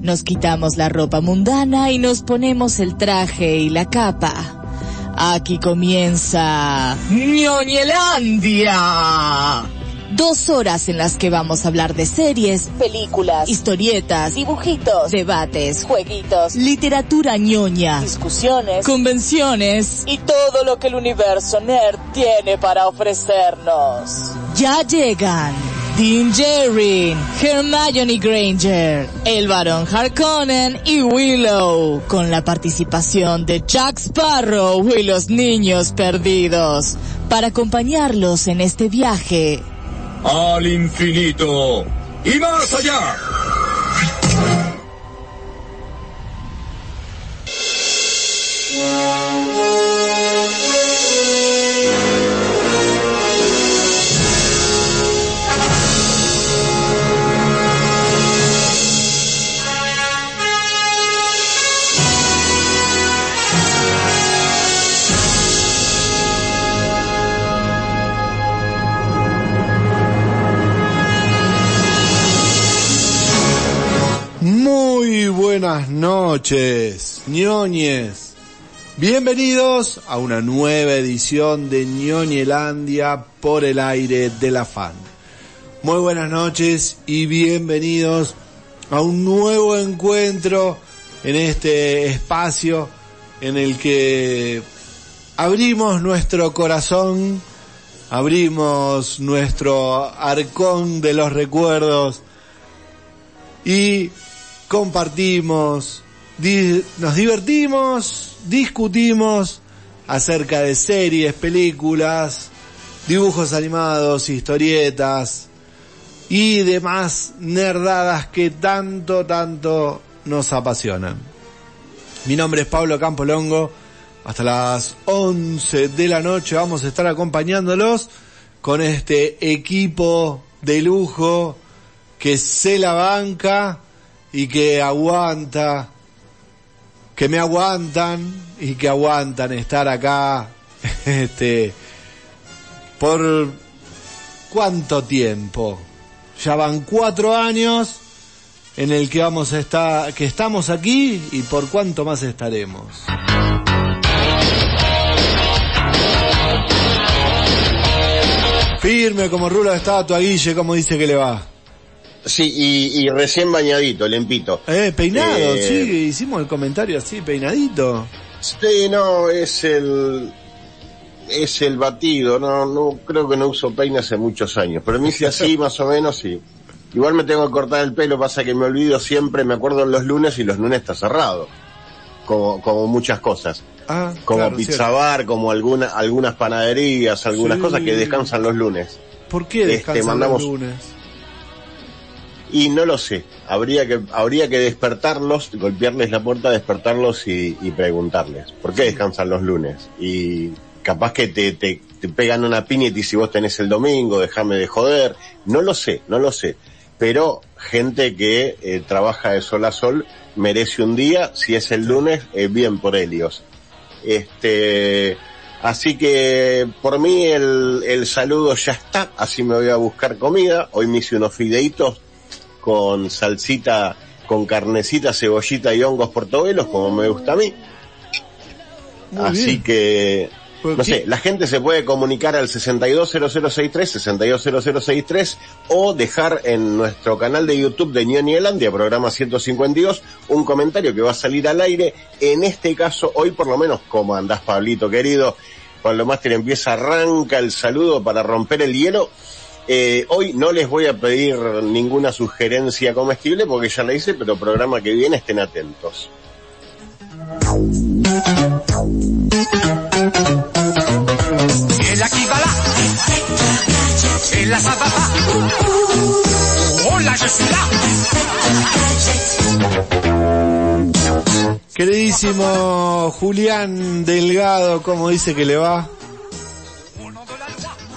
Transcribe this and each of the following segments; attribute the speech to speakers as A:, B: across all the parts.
A: Nos quitamos la ropa mundana y nos ponemos el traje y la capa. Aquí comienza ñoñelandia. Dos horas en las que vamos a hablar de series, películas, historietas, dibujitos, debates, jueguitos, literatura ñoña, discusiones, convenciones y todo lo que el universo nerd tiene para ofrecernos. Ya llegan Dean Jerrin, Hermione Granger, el Barón Harkonnen y Willow, con la participación de Jack Sparrow y los niños perdidos, para acompañarlos en este viaje
B: al infinito y más allá.
C: Muy buenas noches, ñoñes. Bienvenidos a una nueva edición de ñoñelandia por el aire de la fan. Muy buenas noches y bienvenidos a un nuevo encuentro en este espacio en el que abrimos nuestro corazón, abrimos nuestro arcón de los recuerdos y compartimos, nos divertimos, discutimos acerca de series, películas, dibujos animados, historietas y demás nerdadas que tanto, tanto nos apasionan. Mi nombre es Pablo Campolongo. Hasta las 11 de la noche vamos a estar acompañándolos con este equipo de lujo que se la banca y que aguanta, que me aguantan y que aguantan estar acá, este, por cuánto tiempo. Ya van cuatro años en el que vamos a estar, que estamos aquí y por cuánto más estaremos. Firme como rulo de estatua, Guille, como dice que le va.
D: Sí, y, y recién bañadito, limpito.
C: Eh, peinado,
D: Eh,
C: sí, hicimos el comentario así, peinadito.
D: Sí, no, es el, es el batido, no, no, creo que no uso peine hace muchos años, pero me hice así más o menos sí. Igual me tengo que cortar el pelo, pasa que me olvido siempre, me acuerdo en los lunes y los lunes está cerrado. Como, como muchas cosas.
C: Ah,
D: Como
C: claro,
D: pizza bar, como alguna, algunas panaderías, algunas
C: Sí.
D: cosas que descansan los lunes.
C: ¿Por qué
D: Este,
C: descansan
D: mandamos-
C: los lunes?
D: Y no lo sé. Habría que, habría que despertarlos, golpearles la puerta, despertarlos y, y preguntarles. ¿Por qué descansan los lunes? Y capaz que te, te, te pegan una piña y si vos tenés el domingo, déjame de joder. No lo sé, no lo sé. Pero gente que eh, trabaja de sol a sol merece un día. Si es el lunes, eh, bien por Helios. Este, así que por mí el, el saludo ya está. Así me voy a buscar comida. Hoy me hice unos fideitos con salsita, con carnecita, cebollita y hongos portobelos, como me gusta a mí.
C: Muy
D: Así
C: bien.
D: que,
C: ¿Por
D: no
C: qué?
D: sé, la gente se puede comunicar al 620063, 620063, o dejar en nuestro canal de YouTube de Ñoñelandia, programa 152, un comentario que va a salir al aire. En este caso, hoy por lo menos, ¿cómo andás, Pablito, querido? Pablo Máster empieza, arranca el saludo para romper el hielo. Eh, hoy no les voy a pedir ninguna sugerencia comestible porque ya la hice, pero programa que viene estén atentos.
E: El aquí va la. El la zapapa. Hola, yo soy la.
C: Queridísimo Julián Delgado, ¿cómo dice que le va?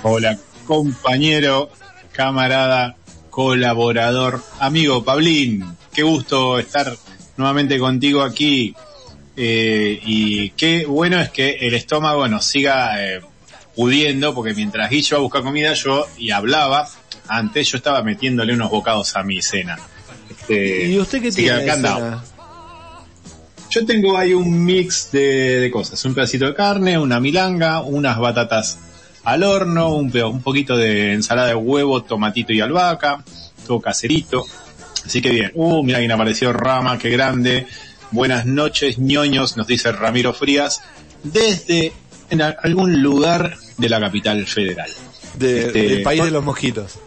F: Hola, compañero, camarada, colaborador, amigo Pablín. Qué gusto estar nuevamente contigo aquí. Eh, y qué bueno es que el estómago nos siga eh, pudiendo, porque mientras Guillo a buscar comida, yo y hablaba, antes yo estaba metiéndole unos bocados a mi cena. Este,
C: ¿Y usted qué tiene?
F: acá
C: cena?
F: Yo tengo ahí un mix de, de cosas, un pedacito de carne, una milanga, unas batatas al horno, un, un poquito de ensalada de huevo, tomatito y albahaca, todo caserito. Así que bien. Uh, mira, alguien apareció Rama, qué grande. Buenas noches, ñoños, nos dice Ramiro Frías, desde en algún lugar de la capital federal.
C: De-
F: Este,
C: del país de los mosquitos.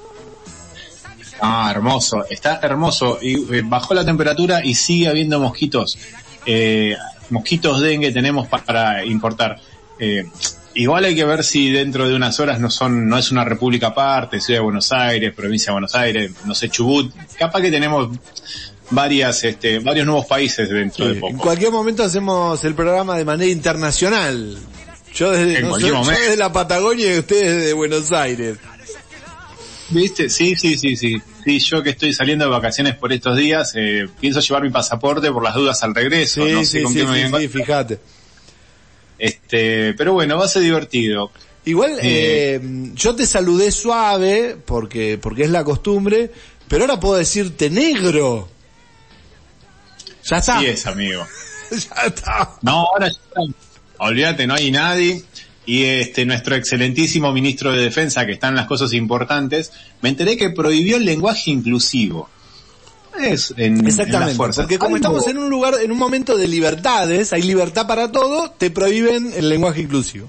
F: Ah, hermoso, está hermoso. Y eh, bajó la temperatura y sigue habiendo mosquitos. Eh, mosquitos dengue tenemos pa- para importar. Eh, igual hay que ver si dentro de unas horas no son, no es una república aparte, Ciudad de Buenos Aires, provincia de Buenos Aires, no sé, Chubut. Capaz que tenemos varias, este, varios nuevos países dentro de
C: Sí, En
F: poco.
C: cualquier momento hacemos el programa de manera internacional. Yo desde,
F: En
C: no
F: cualquier
C: sé, yo desde la Patagonia y ustedes desde Buenos Aires.
F: ¿Viste? Sí, sí, sí, sí. Sí, yo que estoy saliendo de vacaciones por estos días, eh, pienso llevar mi pasaporte por las dudas al regreso.
C: Sí,
F: no sé
C: sí,
F: con
C: sí,
F: qué me
C: sí, sí, fíjate.
F: Este, pero bueno, va a ser divertido.
C: Igual,
F: Eh.
C: eh, yo te saludé suave, porque, porque es la costumbre, pero ahora puedo decirte negro. Ya está.
F: Sí es, amigo.
C: ya está.
F: No, ahora ya está. Olvídate, no hay nadie. Y este, nuestro excelentísimo ministro de Defensa, que está en las cosas importantes, me enteré que prohibió el lenguaje inclusivo. Es en, en las
C: Exactamente,
F: fuerzas.
C: porque como estamos en un lugar, en un momento de libertades, hay libertad para todo, te prohíben el lenguaje inclusivo.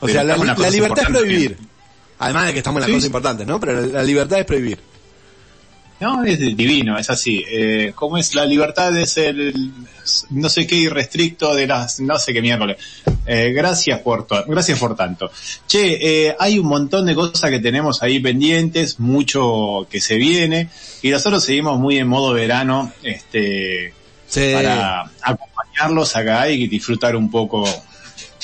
C: O
F: Pero
C: sea, la,
F: en
C: libertad es prohibir. Además de que estamos en las
F: Sí,
C: cosas importantes, ¿no? Pero la, la libertad es prohibir.
F: No, es divino, es así. Eh, ¿Cómo es? La libertad es el no sé qué irrestricto de las, no sé qué miércoles. Eh, gracias por gracias por tanto. Che, eh, hay un montón de cosas que tenemos ahí pendientes, mucho que se viene, y nosotros seguimos muy en modo verano, este,
C: Sí.
F: para acompañarlos acá y disfrutar un poco,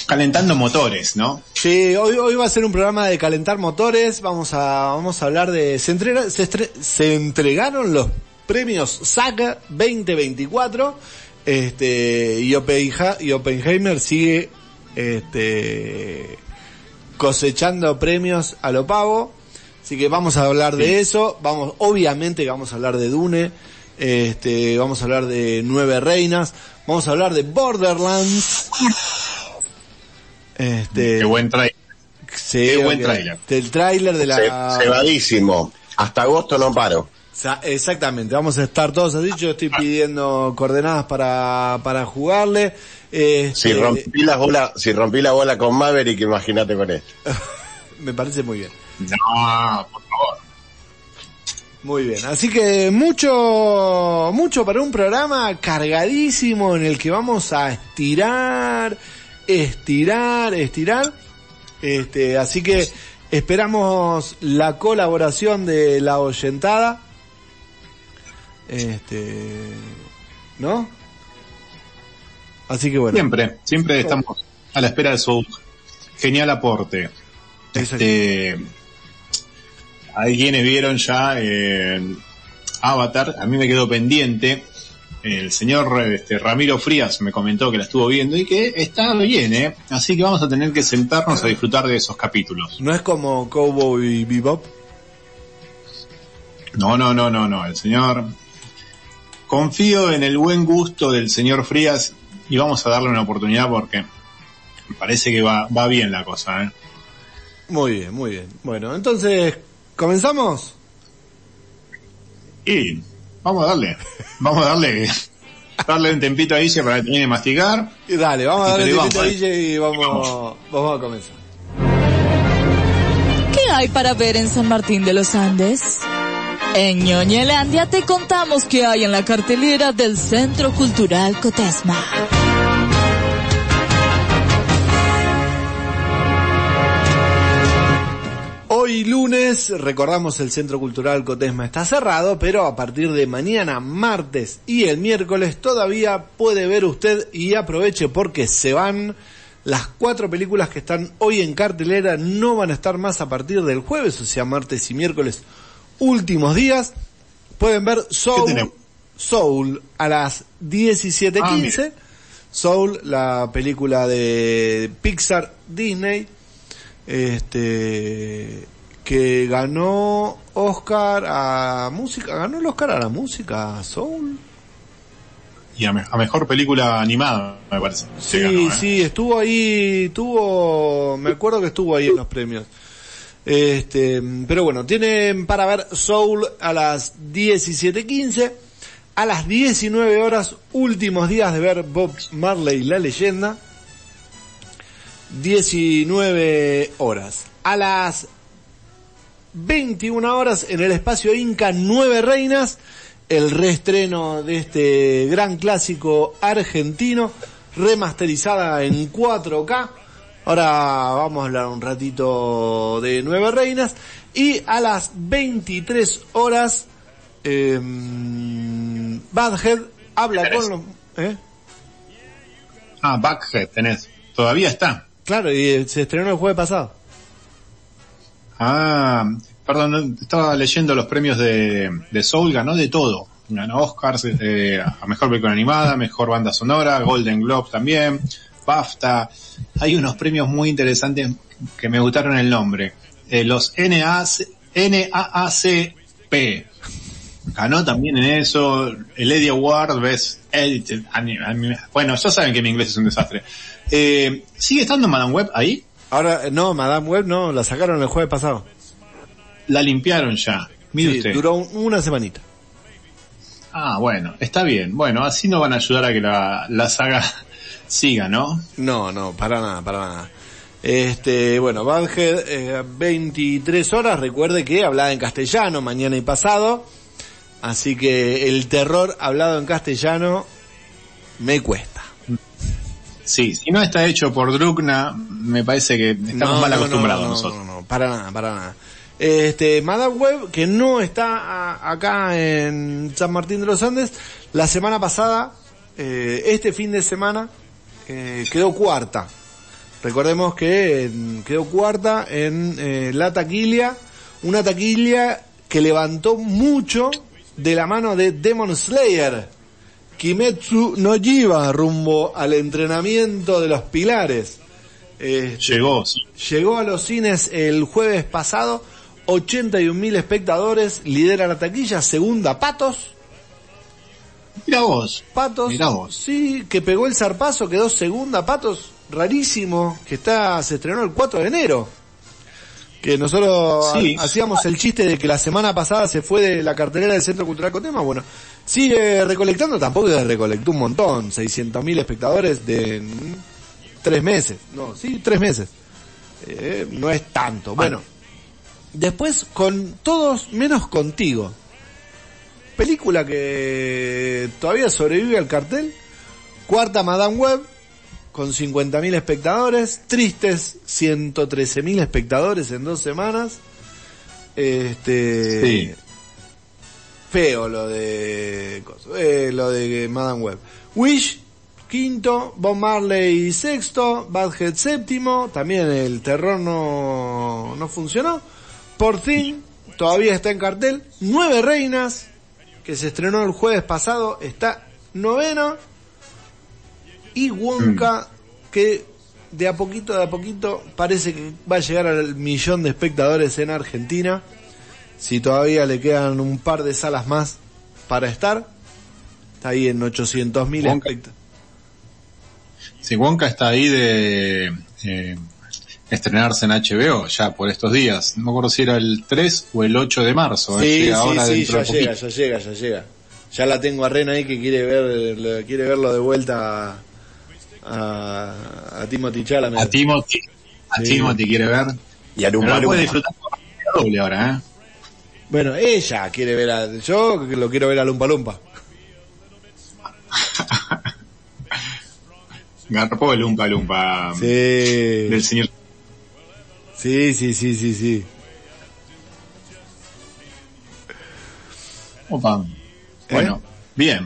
F: calentando motores, ¿no?
C: Sí, hoy, hoy va a ser un programa de calentar motores, vamos a, vamos a hablar de, se, entrega- se, estre- se entregaron los premios Saga 2024, este, y, Oppenha- y Oppenheimer sigue, este, cosechando premios a lo pavo, así que vamos a hablar de eso, vamos, obviamente vamos a hablar de Dune, este, vamos a hablar de Nueve Reinas, vamos a hablar de Borderlands, este,
F: Qué buen trailer.
C: Sí,
F: Qué buen
C: ok.
F: tráiler.
C: Del tráiler de la...
D: Ce- Cebadísimo. Hasta agosto no paro.
C: Exactamente, vamos a estar todos así. Yo estoy pidiendo coordenadas para, para jugarle. Este,
D: Si rompí la bola, si rompí la bola con Maverick, imagínate con esto.
C: Me parece muy bien.
F: No, por favor.
C: Muy bien. Así que mucho, mucho para un programa cargadísimo en el que vamos a estirar, estirar, estirar. Este, así que esperamos la colaboración de la oyentada. Este, ¿no? Así que bueno.
F: Siempre, siempre estamos a la espera de su genial aporte. Este, hay quienes vieron ya eh, Avatar, a mí me quedó pendiente. El señor este, Ramiro Frías me comentó que la estuvo viendo y que está bien, ¿eh? Así que vamos a tener que sentarnos a disfrutar de esos capítulos.
C: No es como Cowboy Bebop.
F: No, no, no, no, no. El señor. Confío en el buen gusto del señor Frías y vamos a darle una oportunidad porque parece que va, va bien la cosa, ¿eh?
C: Muy bien, muy bien. Bueno, entonces, ¿comenzamos?
F: Y vamos a darle, vamos a darle, darle un tempito a Ise para que termine de masticar.
C: Y dale, vamos a darle el tipito a DJ y vamos,
F: Vamos.
C: vamos a comenzar.
A: ¿Qué hay para ver en San Martín de los Andes? En Ñoñelandia te contamos qué hay en la cartelera del Centro Cultural Cotesma.
C: Hoy lunes, recordamos el Centro Cultural Cotesma está cerrado, pero a partir de mañana, martes y el miércoles todavía puede ver usted y aproveche porque se van las cuatro películas que están hoy en cartelera, no van a estar más a partir del jueves, o sea, martes y miércoles, últimos días. Pueden ver Soul? Soul a las 17.15.
F: Ah.
C: Soul, la película de Pixar Disney, este, que ganó Oscar a música, ganó el Oscar a la música Soul.
F: Y a, me- a mejor película animada, me parece.
C: Sí,
F: ganó, ¿eh?
C: sí, estuvo ahí, tuvo, me acuerdo que estuvo ahí en los premios. Este, pero bueno, tienen para ver Soul a las 17.15, a las 19 horas, últimos días de ver Bob Marley, la leyenda, 19 horas. A las 21 horas en el espacio Inca Nueve Reinas, el reestreno de este gran clásico argentino, remasterizada en 4K. Ahora vamos a hablar un ratito de Nueve Reinas. Y a las 23 horas, eh, Badhead habla con los... ¿eh?
F: Ah, Backhead tenés. Todavía está.
C: Claro, y se estrenó el jueves pasado.
F: Ah, perdón, estaba leyendo los premios de, de Soul, ganó de todo. Ganó Oscars eh, a mejor película animada, mejor banda sonora, Golden Globe también, BAFTA. Hay unos premios muy interesantes que me gustaron el nombre. Eh, los NAC, NAACP. Ganó también en eso el Eddie Award Ani- Bueno, ya saben que mi inglés es un desastre. Eh, ¿Sigue estando Madame Web ahí?
C: Ahora, no, Madame Web no, la sacaron el jueves pasado.
F: La limpiaron ya. Mire
C: Sí,
F: usted.
C: duró un- una semanita.
F: Ah, bueno, está bien. Bueno, así nos van a ayudar a que la, la saga siga, ¿no?
C: No, no, para nada, para nada. Este, bueno, Badhead, eh, 23 horas, recuerde que hablaba en castellano mañana y pasado, así que el terror hablado en castellano me cuesta.
F: Sí, si no está hecho por Drukna, me parece que estamos
C: No,
F: mal acostumbrados
C: no, no,
F: nosotros.
C: No, no, para nada, para nada. Este, Madame Web, que no está a- acá en San Martín de los Andes, la semana pasada, eh, este fin de semana, eh, quedó cuarta. Recordemos que eh, quedó cuarta en eh, la taquilla, una taquilla que levantó mucho de la mano de Demon Slayer. Kimetsu no Jiva rumbo al entrenamiento de los pilares. Este,
F: Llegó.
C: Llegó a los cines el jueves pasado, 81.000 espectadores, lidera la taquilla, segunda Patos,
F: Mira vos.
C: Patos,
F: Mirá vos.
C: sí, que pegó el zarpazo, quedó segunda Patos, rarísimo, que está, se estrenó el 4 de enero. Que nosotros
F: Sí.
C: hacíamos el chiste de que la semana pasada se fue de la cartelera del Centro Cultural Cotema, bueno, sigue recolectando, tampoco recolectó un montón, 600.000 espectadores de mm, tres meses, no, sí, tres meses. Eh, no es tanto. Bueno, después con todos menos contigo. Película que todavía sobrevive al cartel. Cuarta Madame Web con 50.000 espectadores. Tristes 113.000 espectadores en dos semanas. Este.
F: Sí.
C: Feo lo de. eh, lo de Madame Web. Wish, quinto. Bob Marley, sexto. Badhead, séptimo. También el terror no, no funcionó. Por fin, todavía está en cartel. Nueve Reinas, que se estrenó el jueves pasado, está noveno. Y Wonka, que de a poquito, de a poquito, parece que va a llegar al millón de espectadores en Argentina. Si todavía le quedan un par de salas más para estar, está ahí en 800 mil espectadores.
F: Si Wonka está ahí de eh, estrenarse en HBO ya por estos días. No me acuerdo si era el 3 o el 8 de marzo. eh,
C: Sí,
F: ahora
C: sí, sí, ya llega, ya llega, ya llega. Ya la tengo a Ren ahí que quiere ver, quiere verlo de vuelta a, a, Timothy Chalamet.
F: A Timothy, a
C: Sí.
F: Timothy quiere ver.
D: Y a Lumpa
F: la puede
D: Lumpa.
F: disfrutar doble ahora, ¿eh?
C: Bueno, ella quiere ver a, yo lo quiero ver a Lumpa Lumpa.
F: Garpó el Lumpa Lumpa
C: Sí.
F: del señor.
C: Sí, sí, sí, sí, sí.
F: Opa. Bueno, bien.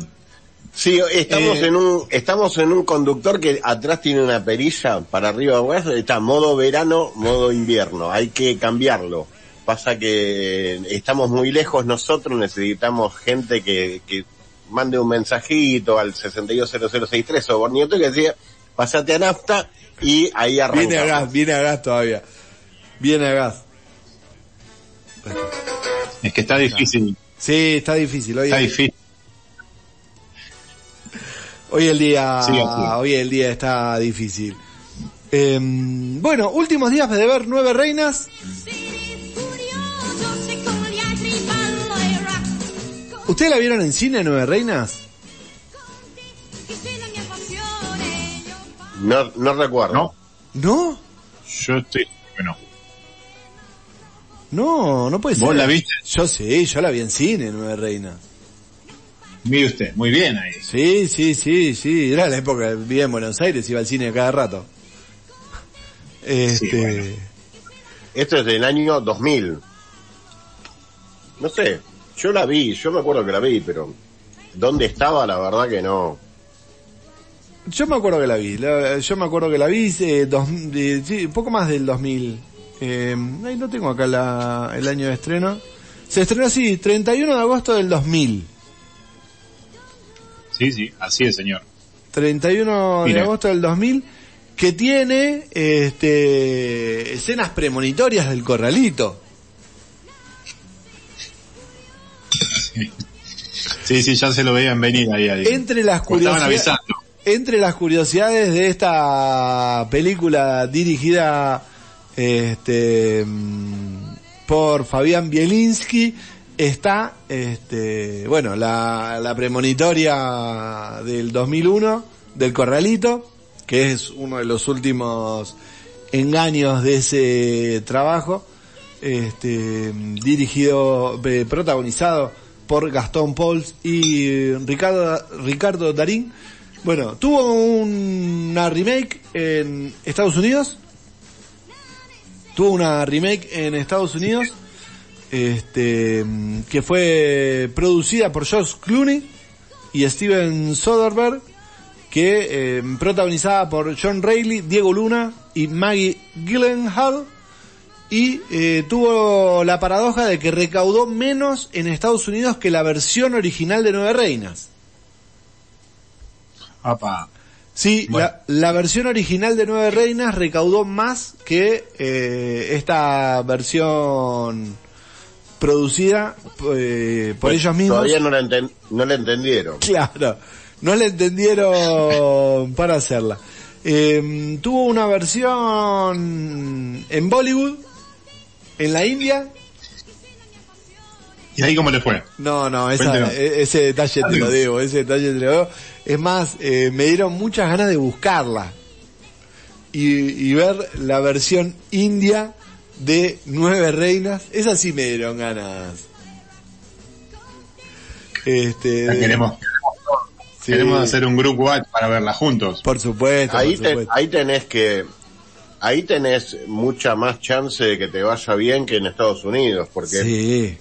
D: Sí, estamos
F: Eh,
D: en un, estamos en un conductor que atrás tiene una perilla, para arriba abajo, está modo verano, modo invierno, hay que cambiarlo. Pasa que estamos muy lejos nosotros, necesitamos gente que, que mande un mensajito al 620063 o Bornieto que decía, pasate a nafta y ahí arrancamos.
C: Viene a gas, viene a gas todavía. Viene a gas.
F: Es que está difícil.
C: Sí, está difícil. Hoy,
F: Está difícil.
C: Hoy el día,
F: Sí,
C: hoy el día está difícil. Eh, bueno, últimos días de ver Nueve Reinas. ¿Ustedes la vieron en cine, Nueve Reinas?
D: No, no recuerdo.
F: ¿No?
C: ¿No?
F: Yo estoy. Bueno.
C: No, no puede ser.
F: ¿Vos la viste?
C: Yo sí, yo la vi en cine, Nueve Reinas.
F: Mire usted, muy bien ahí.
C: Sí, sí, sí, sí. Era la época que vivía en Buenos Aires, iba al cine cada rato. Este,
F: bueno.
D: Esto es del año 2000. No sé, yo la vi, yo me acuerdo que la vi, pero ¿dónde estaba? La verdad que no.
C: Yo me acuerdo que la vi, la- yo me acuerdo que la vi, eh, dos, sí, un poco más del 2000. Eh, ahí no tengo acá la, el año de estreno. Se estrenó así, 31 de agosto del 2000.
F: Sí, sí, así es, señor.
C: 31 de
F: Mira.
C: agosto del 2000, que tiene este, escenas premonitorias del corralito.
F: Sí, sí, ya se lo veían venir ahí. ahí.
C: Entre las curiosidades, entre las curiosidades de esta película dirigida este mm, por Fabián Bielinski está este bueno la, la premonitoria del 2001 del Corralito que es uno de los últimos engaños de ese trabajo este dirigido eh, protagonizado por Gastón Pauls y Ricardo Ricardo Darín bueno, tuvo una remake en Estados Unidos. Tuvo una remake en Estados Unidos. Este, que fue producida por Josh Clooney y Steven Soderbergh, que eh, protagonizada por John Reilly, Diego Luna y Maggie Gyllenhaal. Y eh, tuvo la paradoja de que recaudó menos en Estados Unidos que la versión original de Nueve Reinas.
F: Apa.
C: Sí,
F: Bueno.
C: la, la versión original de Nueve Reinas recaudó más que eh, esta versión producida eh, por ellos mismos.
D: Todavía no la, enten- no la entendieron.
C: Claro, no le entendieron para hacerla. Eh, tuvo una versión en Bollywood, en la India.
F: ¿Y ahí cómo le fue?
C: No, no, esa-
F: Cuéntenos.
C: e- ese detalle te lo debo, ese detalle te lo debo. Es más, eh, me dieron muchas ganas de buscarla y, y ver la versión india de Nueve Reinas. Esa sí me dieron ganas. Este,
F: La queremos,
C: sí,
F: queremos hacer un grupo para verla juntos.
C: Por supuesto,
D: Ahí,
C: por
D: te-
C: supuesto.
D: ahí tenés que, ahí tenés mucha más chance de que te vaya bien que en Estados Unidos, porque
C: Sí,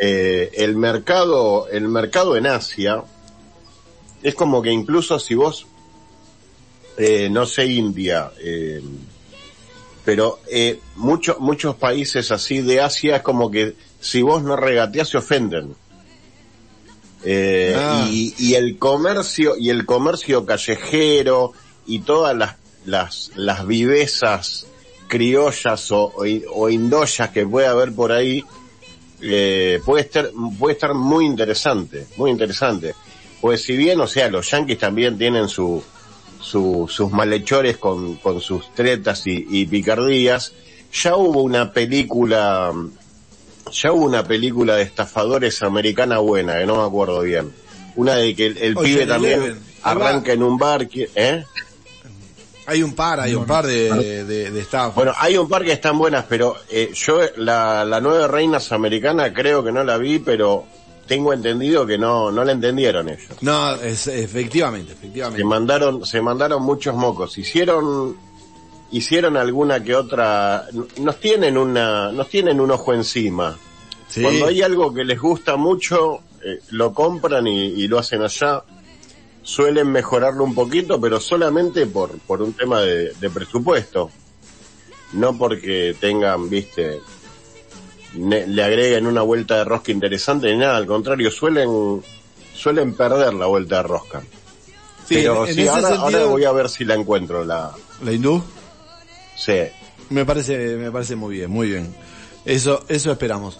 D: eh, el mercado, el mercado en Asia es como que incluso si vos, eh, no sé India, eh, pero eh, muchos muchos países así de Asia es como que si vos no regateás se ofenden. Eh,
C: Ah.
D: y, y el comercio y el comercio callejero y todas las las las vivezas criollas o, o, o indoyas que puede haber por ahí eh, puede estar puede estar muy interesante muy interesante pues si bien o sea los yanquis también tienen su, su sus malhechores con, con sus tretas y, y picardías ya hubo una película ya hubo una película de estafadores americana buena que no me acuerdo bien una de que el, pibe también
C: Eleven.
D: Arranca en un bar ¿eh?
C: hay un par, hay un par de, de, de staff.
D: Bueno, hay un par que están buenas, pero eh, yo la, la nueva Reinas Americana creo que no la vi, pero tengo entendido que no, no la entendieron ellos.
C: no, es, efectivamente,
D: Se
C: efectivamente.
D: mandaron, se mandaron muchos mocos. Hicieron, hicieron alguna que otra, nos tienen una, nos tienen un ojo encima.
C: Sí.
D: Cuando hay algo que les gusta mucho, eh, lo compran y, y lo hacen allá. Suelen mejorarlo un poquito, pero solamente por, por un tema de, de presupuesto. No porque tengan, viste, le agreguen una vuelta de rosca interesante ni nada, al contrario, suelen, suelen perder la vuelta de rosca.
C: Sí,
D: pero
C: en ese
D: ahora,
C: sentido,
D: ahora voy a ver si la encuentro, la,
C: la hindú
D: sí.
C: me parece, me parece muy bien, muy bien. Eso, eso esperamos.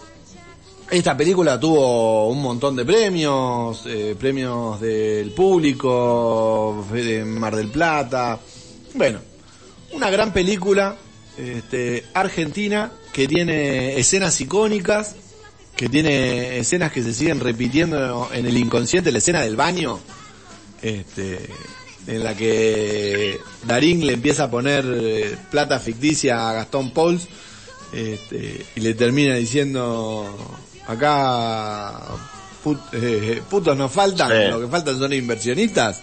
C: Esta película tuvo un montón de premios, eh, premios del público, de Mar del Plata. Bueno, una gran película este, argentina que tiene escenas icónicas, que tiene escenas que se siguen repitiendo en el inconsciente, la escena del baño, este, en la que Darín le empieza a poner eh, plata ficticia a Gastón Pauls este, y le termina diciendo acá eh, putos nos faltan, lo que faltan son inversionistas.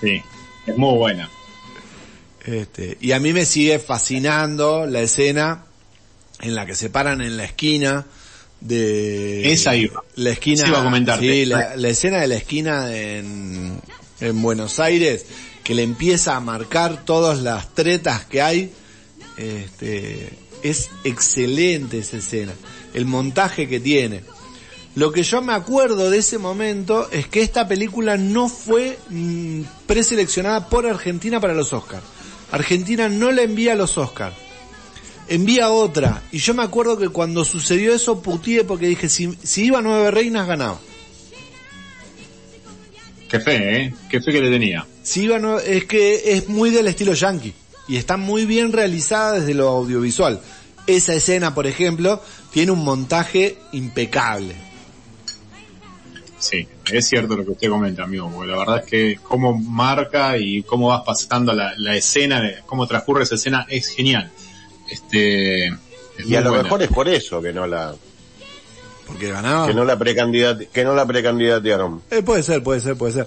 F: sí, es muy buena.
C: Este, y a mí me sigue fascinando la escena en la que se paran en la esquina de
F: esa iba.
C: la esquina
F: iba a comentar
C: sí, la, escena de la esquina en, en Buenos Aires que le empieza a marcar todas las tretas que hay este, es excelente esa escena el montaje que tiene. Lo que yo me acuerdo de ese momento es que esta película no fue mm, preseleccionada por Argentina para los Oscars Argentina no la envía a los Oscars. Envía otra. Y yo me acuerdo que cuando sucedió eso putié porque dije, si, si iba Nueve Reinas ganaba.
F: Qué fe, ¿eh? Qué fe que le tenía.
C: Si iba es que es muy del estilo yankee. Y está muy bien realizada desde lo audiovisual. Esa escena, por ejemplo, tiene un montaje impecable.
F: Sí, es cierto lo que usted comenta, amigo, porque la verdad es que cómo marca y cómo vas pasando la, escena, cómo transcurre esa escena es genial. Este,
D: y a lo mejor es por eso que no la
C: porque ganaba
D: que no la precandidat que no la precandidatearon.
C: Eh, puede ser, puede ser, puede ser.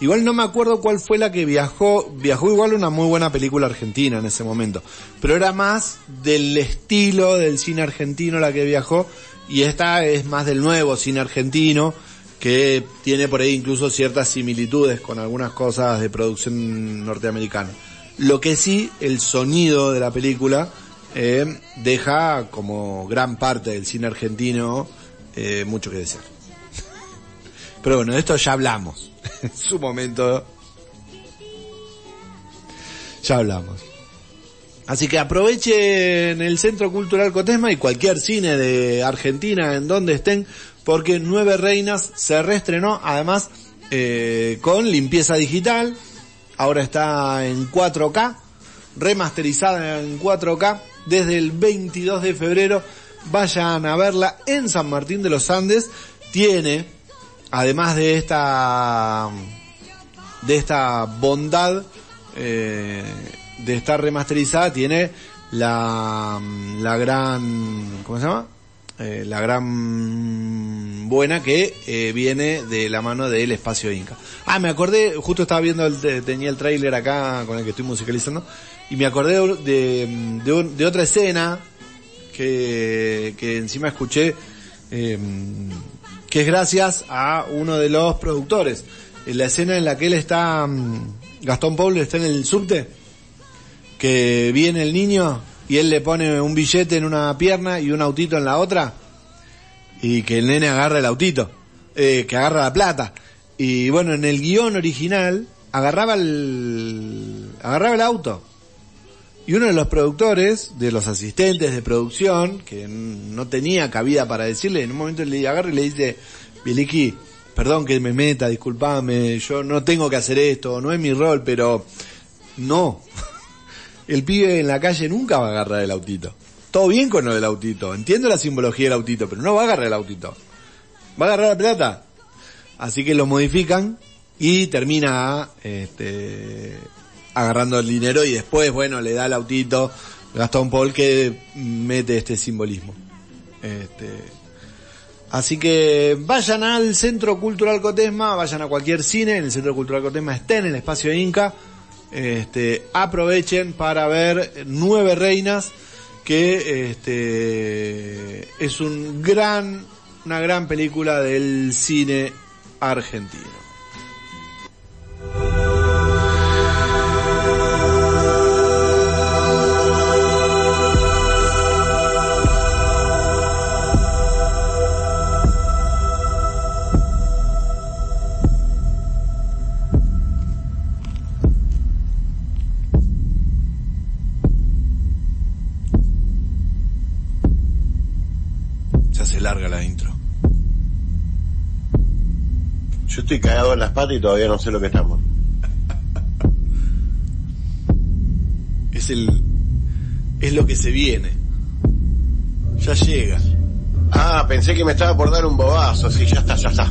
C: Igual no me acuerdo cuál fue la que viajó, viajó igual una muy buena película argentina en ese momento, pero era más del estilo del cine argentino la que viajó y esta es más del nuevo cine argentino que tiene por ahí incluso ciertas similitudes con algunas cosas de producción norteamericana. Lo que sí, el sonido de la película eh, deja como gran parte del cine argentino eh, mucho que desear. Pero bueno, de esto ya hablamos. en su momento ya hablamos. Así que aprovechen el Centro Cultural Cotesma y cualquier cine de Argentina en donde estén porque Nueve Reinas se reestrenó además eh, con limpieza digital, ahora está en 4K, remasterizada en 4K desde el 22 de febrero, vayan a verla en San Martín de los Andes, tiene, además de esta, de esta bondad eh, de estar remasterizada, tiene la, la gran, ¿cómo se llama? Eh, la gran buena que eh, viene de la mano del espacio Inca. Ah, me acordé, justo estaba viendo, el, tenía el tráiler acá con el que estoy musicalizando, y me acordé de, de, otra escena que, que encima escuché, eh, que es gracias a uno de los productores. En la escena en la que él está, mm, Gastón Paul está en el subte, que viene el niño y él le pone un billete en una pierna y un autito en la otra y que el nene agarra el autito, eh, que agarra la plata. Y bueno, en el guion original agarraba el, agarraba el auto. Y uno de los productores, de los asistentes de producción, que no tenía cabida para decirle, en un momento le agarra y le dice, Biliki, perdón que me meta, discúlpame, yo no tengo que hacer esto, no es mi rol, pero no. El pibe en la calle nunca va a agarrar el autito. Todo bien con lo del autito, entiendo la simbología del autito, pero no va a agarrar el autito. Va a agarrar la plata. Así que lo modifican y termina este, agarrando el dinero y después, bueno, le da el autito Gastón Paul que mete este simbolismo. Este, así que vayan al Centro Cultural Cotesma, vayan a cualquier cine, en el Centro Cultural Cotesma está en el espacio Inca este, aprovechen para ver Nueve Reinas, que este, es un gran, una gran película del cine argentino.
D: Yo estoy cagado en las patas y todavía no sé lo que estamos.
C: Es el, es lo que se viene. Ya llega.
D: Ah, pensé que me estaba por dar un bobazo. Sí, ya está, ya está.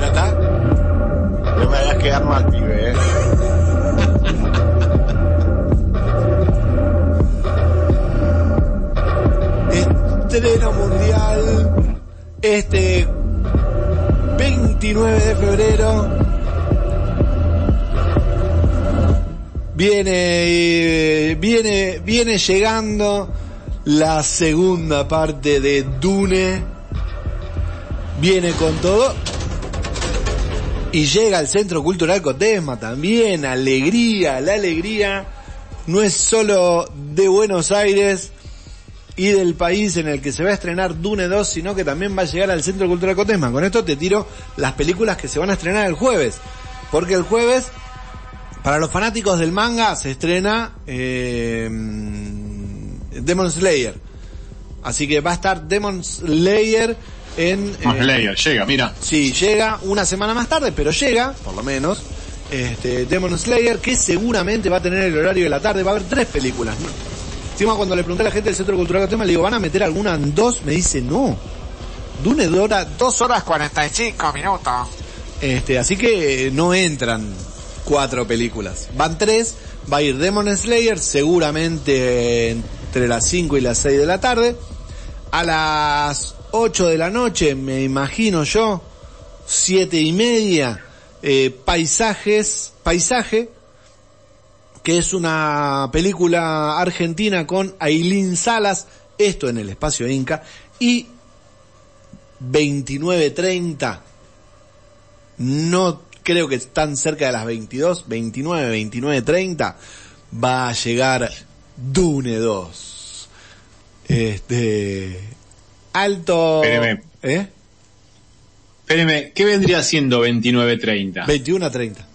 C: ¿Ya está?
D: No me hagas quedar mal, pibe, eh.
C: Estreno mundial este 29 de febrero. Viene, eh, viene, viene llegando la segunda parte de Dune. Viene con todo. Y llega al Centro Cultural Cotesma también. Alegría, la alegría no es solo de Buenos Aires y del país en el que se va a estrenar Dune 2, sino que también va a llegar al Centro Cultural Cotesma. Con esto te tiro las películas que se van a estrenar el jueves. Porque el jueves, para los fanáticos del manga, se estrena eh, Demon Slayer. Así que va a estar Demon Slayer en...
F: Demon
C: eh,
F: Slayer, llega, mira.
C: Sí, llega una semana más tarde, pero llega, por lo menos, este, Demon Slayer, que seguramente va a tener el horario de la tarde, va a haber tres películas. ¿no? Encima cuando le pregunté a la gente del Centro Cultural Cotema, le digo, ¿van a meter alguna en dos? Me dice, no. Dune dura dos horas 45 minutos. Este, así que no entran cuatro películas. Van tres, va a ir Demon Slayer, seguramente entre las 5 y las 6 de la tarde. A las 8 de la noche, me imagino yo, siete y media, eh, paisajes, paisaje, que es una película argentina con Ailín Salas, esto en el espacio Inca, y 29.30, no creo que están cerca de las 22, 29, 29.30, va a llegar Dune 2. Este, alto...
F: Espéreme.
C: ¿Eh?
F: Espéreme, ¿qué vendría siendo 29.30?
C: 21 a 30.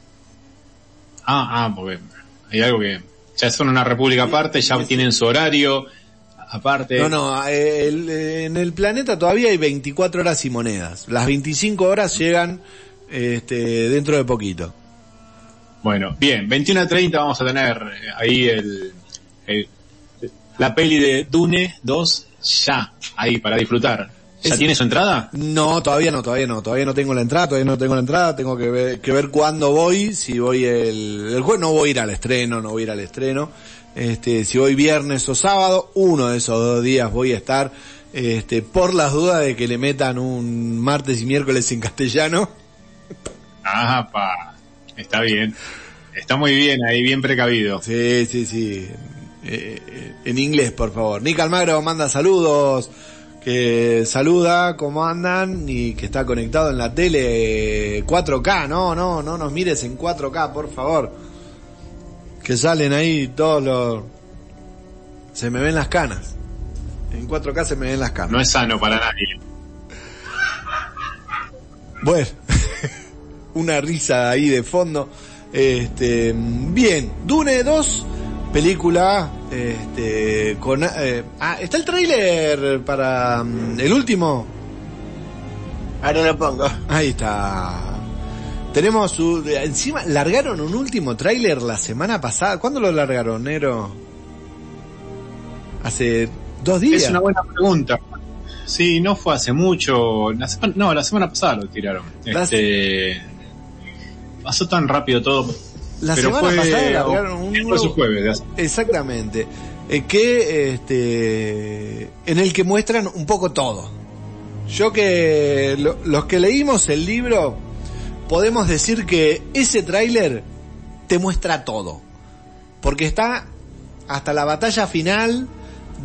F: Ah, ah, porque hay algo que ya son una república aparte, ya tienen su horario aparte.
C: No, no, eh, el- eh, en el planeta todavía hay 24 horas y monedas. Las 25 horas llegan este, dentro de poquito.
F: Bueno, bien, 21 a 30 vamos a tener eh, ahí el, el- la peli de Dune 2 ya, ahí para disfrutar. ¿Ya tiene su entrada?
C: No, todavía no, todavía no, todavía no tengo la entrada, todavía no tengo la entrada, tengo que ver, que ver cuándo voy, si voy el, el jueves, no voy a ir al estreno, no voy a ir al estreno, este, si voy viernes o sábado, uno de esos dos días voy a estar, este, por las dudas de que le metan un martes y miércoles en castellano,
F: Ah, pa, está bien. Está muy bien ahí, bien precavido.
C: Sí, sí, sí. Eh, en inglés, por favor. Nick Almagro manda saludos, que saluda, cómo andan y que está conectado en la tele 4K. No, no, no nos mires en 4K, por favor. Que salen ahí todos los... Se me ven las canas. En 4K se me ven las canas.
F: No es sano para nadie.
C: Bueno, una risa ahí de fondo. Este, bien, Dune 2, película, este, con, eh, ah, está el tráiler para mm, el último.
D: Ahora lo pongo.
C: Ahí está. Tenemos su, encima, largaron un último tráiler la semana pasada. ¿Cuándo lo largaron, Nero? Hace dos días.
F: Es una buena pregunta. Sí, no fue hace mucho. La semana, no, la semana pasada lo tiraron. Este, pasó tan rápido todo.
C: La
F: pero
C: semana pasada largaron un nuevo-
F: jueves.
C: Exactamente. Eh, que este en el que muestran un poco todo. Yo que lo- los que leímos el libro podemos decir que ese tráiler te muestra todo. Porque está hasta la batalla final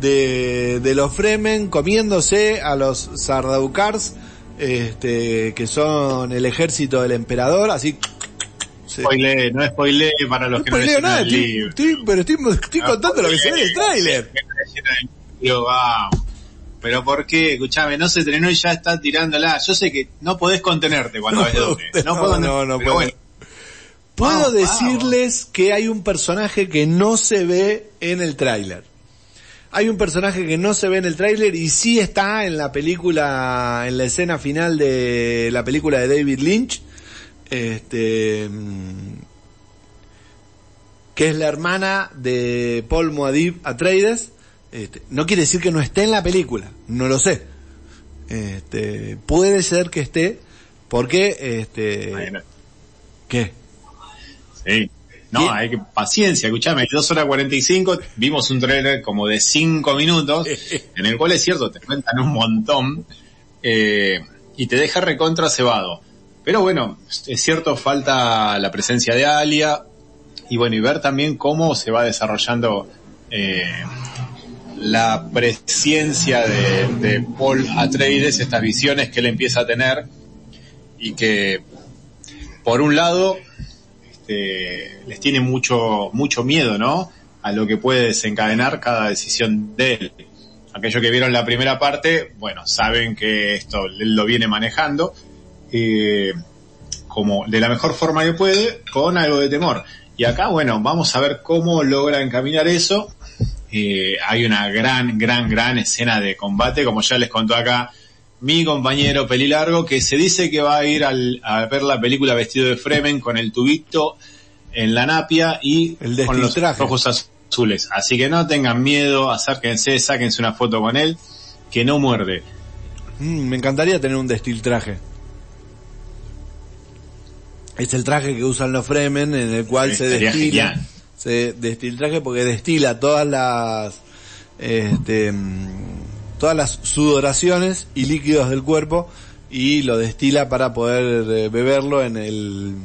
C: de, de los Fremen comiéndose a los Sardaukars este que son el ejército del emperador, así
F: Spoiler, no spoiler para los
C: no
F: que no
C: spoileo nada,
F: el
C: estoy,
F: libro.
C: estoy- pero estoy, estoy contando lo que se ve en el tráiler.
F: No. Pero ¿por qué? Escuchame, no se estrenó y ya está tirándola. Yo sé que no podés contenerte cuando ves Dune. No,
C: no,
F: puedo,
C: no, no puedo.
F: bueno.
C: Puedo decirles que hay un personaje que no se ve en el tráiler. hay un personaje que no se ve en el tráiler y sí está en la película, en la escena final de la película de David Lynch, este, mm, que es la hermana de Paul Moadib Atreides. Este, no quiere decir que no esté en la película, no lo sé. Este, puede ser que esté, porque, este,
F: Bueno,
C: ¿qué?
F: sí. No, hay que paciencia, escuchame, dos horas 45, vimos un trailer como de cinco minutos, en el cual es cierto, te cuentan un montón, eh, y te deja recontra cebado. Pero bueno, es cierto, falta la presencia de Alia, y bueno, y ver también cómo se va desarrollando, eh, la presencia de, de Paul Atreides, estas visiones que él empieza a tener, y que, por un lado, este, les tiene mucho, mucho miedo, ¿no? A lo que puede desencadenar cada decisión de él. Aquellos que vieron la primera parte, bueno, saben que esto él lo viene manejando, eh, como de la mejor forma que puede, con algo de temor. Y acá, bueno, vamos a ver cómo logra encaminar eso. Eh, hay una gran, gran, gran escena de combate, como ya les contó acá mi compañero Pelilargo, que se dice que va a ir al- a ver la película vestido de Fremen con el tubito en la napia y
C: El
F: con los
C: destiltraje.
F: ojos azules. Así que no tengan miedo, acérquense, sáquense una foto con él, que no muerde.
C: Mm, me encantaría tener un destiltraje. Es el traje que usan los Fremen en el cual
F: Sí,
C: se destila.
F: genial.
C: Se destiltraje porque destila todas las este, mm, todas las sudoraciones y líquidos del cuerpo y lo destila para poder eh, beberlo en el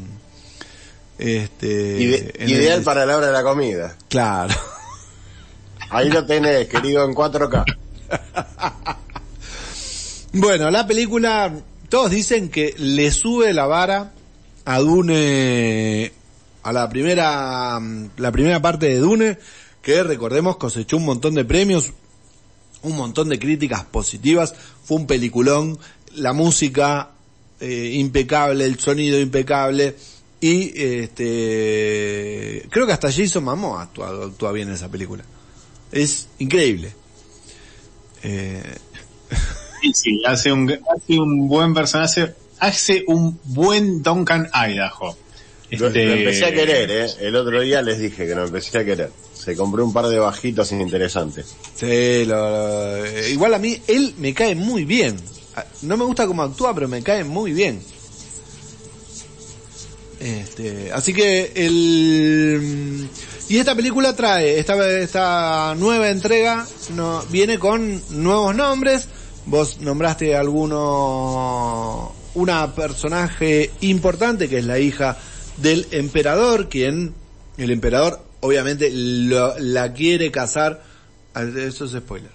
C: este
D: Ide-
C: en
D: ideal
C: el-
D: para la hora de la comida.
C: claro.
D: Ahí lo tenés, querido, en 4K.
C: Bueno, la película, todos dicen que le sube la vara a Dune, a la primera, la primera parte de Dune, que recordemos cosechó un montón de premios, un montón de críticas positivas, fue un peliculón, la música eh, impecable, el sonido impecable, y este, creo que hasta Jason Momoa actúa, actúa bien en esa película. Es increíble. Eh,
F: Sí, sí, hace un, hace un buen personaje, hace un buen Duncan Idaho.
D: Lo,
F: Este,
D: lo empecé a querer, ¿eh? El otro día les dije que lo empecé a querer. Se compró un par de bajitos interesantes.
C: Sí, lo- lo- eh, igual a mí él me cae muy bien. Ah, No me gusta cómo actúa, pero me cae muy bien. Este, así que el y esta película trae esta esta nueva entrega no viene con nuevos nombres. Vos nombraste alguno una personaje importante que es la hija del emperador, quien el emperador obviamente lo- la quiere casar. Ah, Eso es spoiler.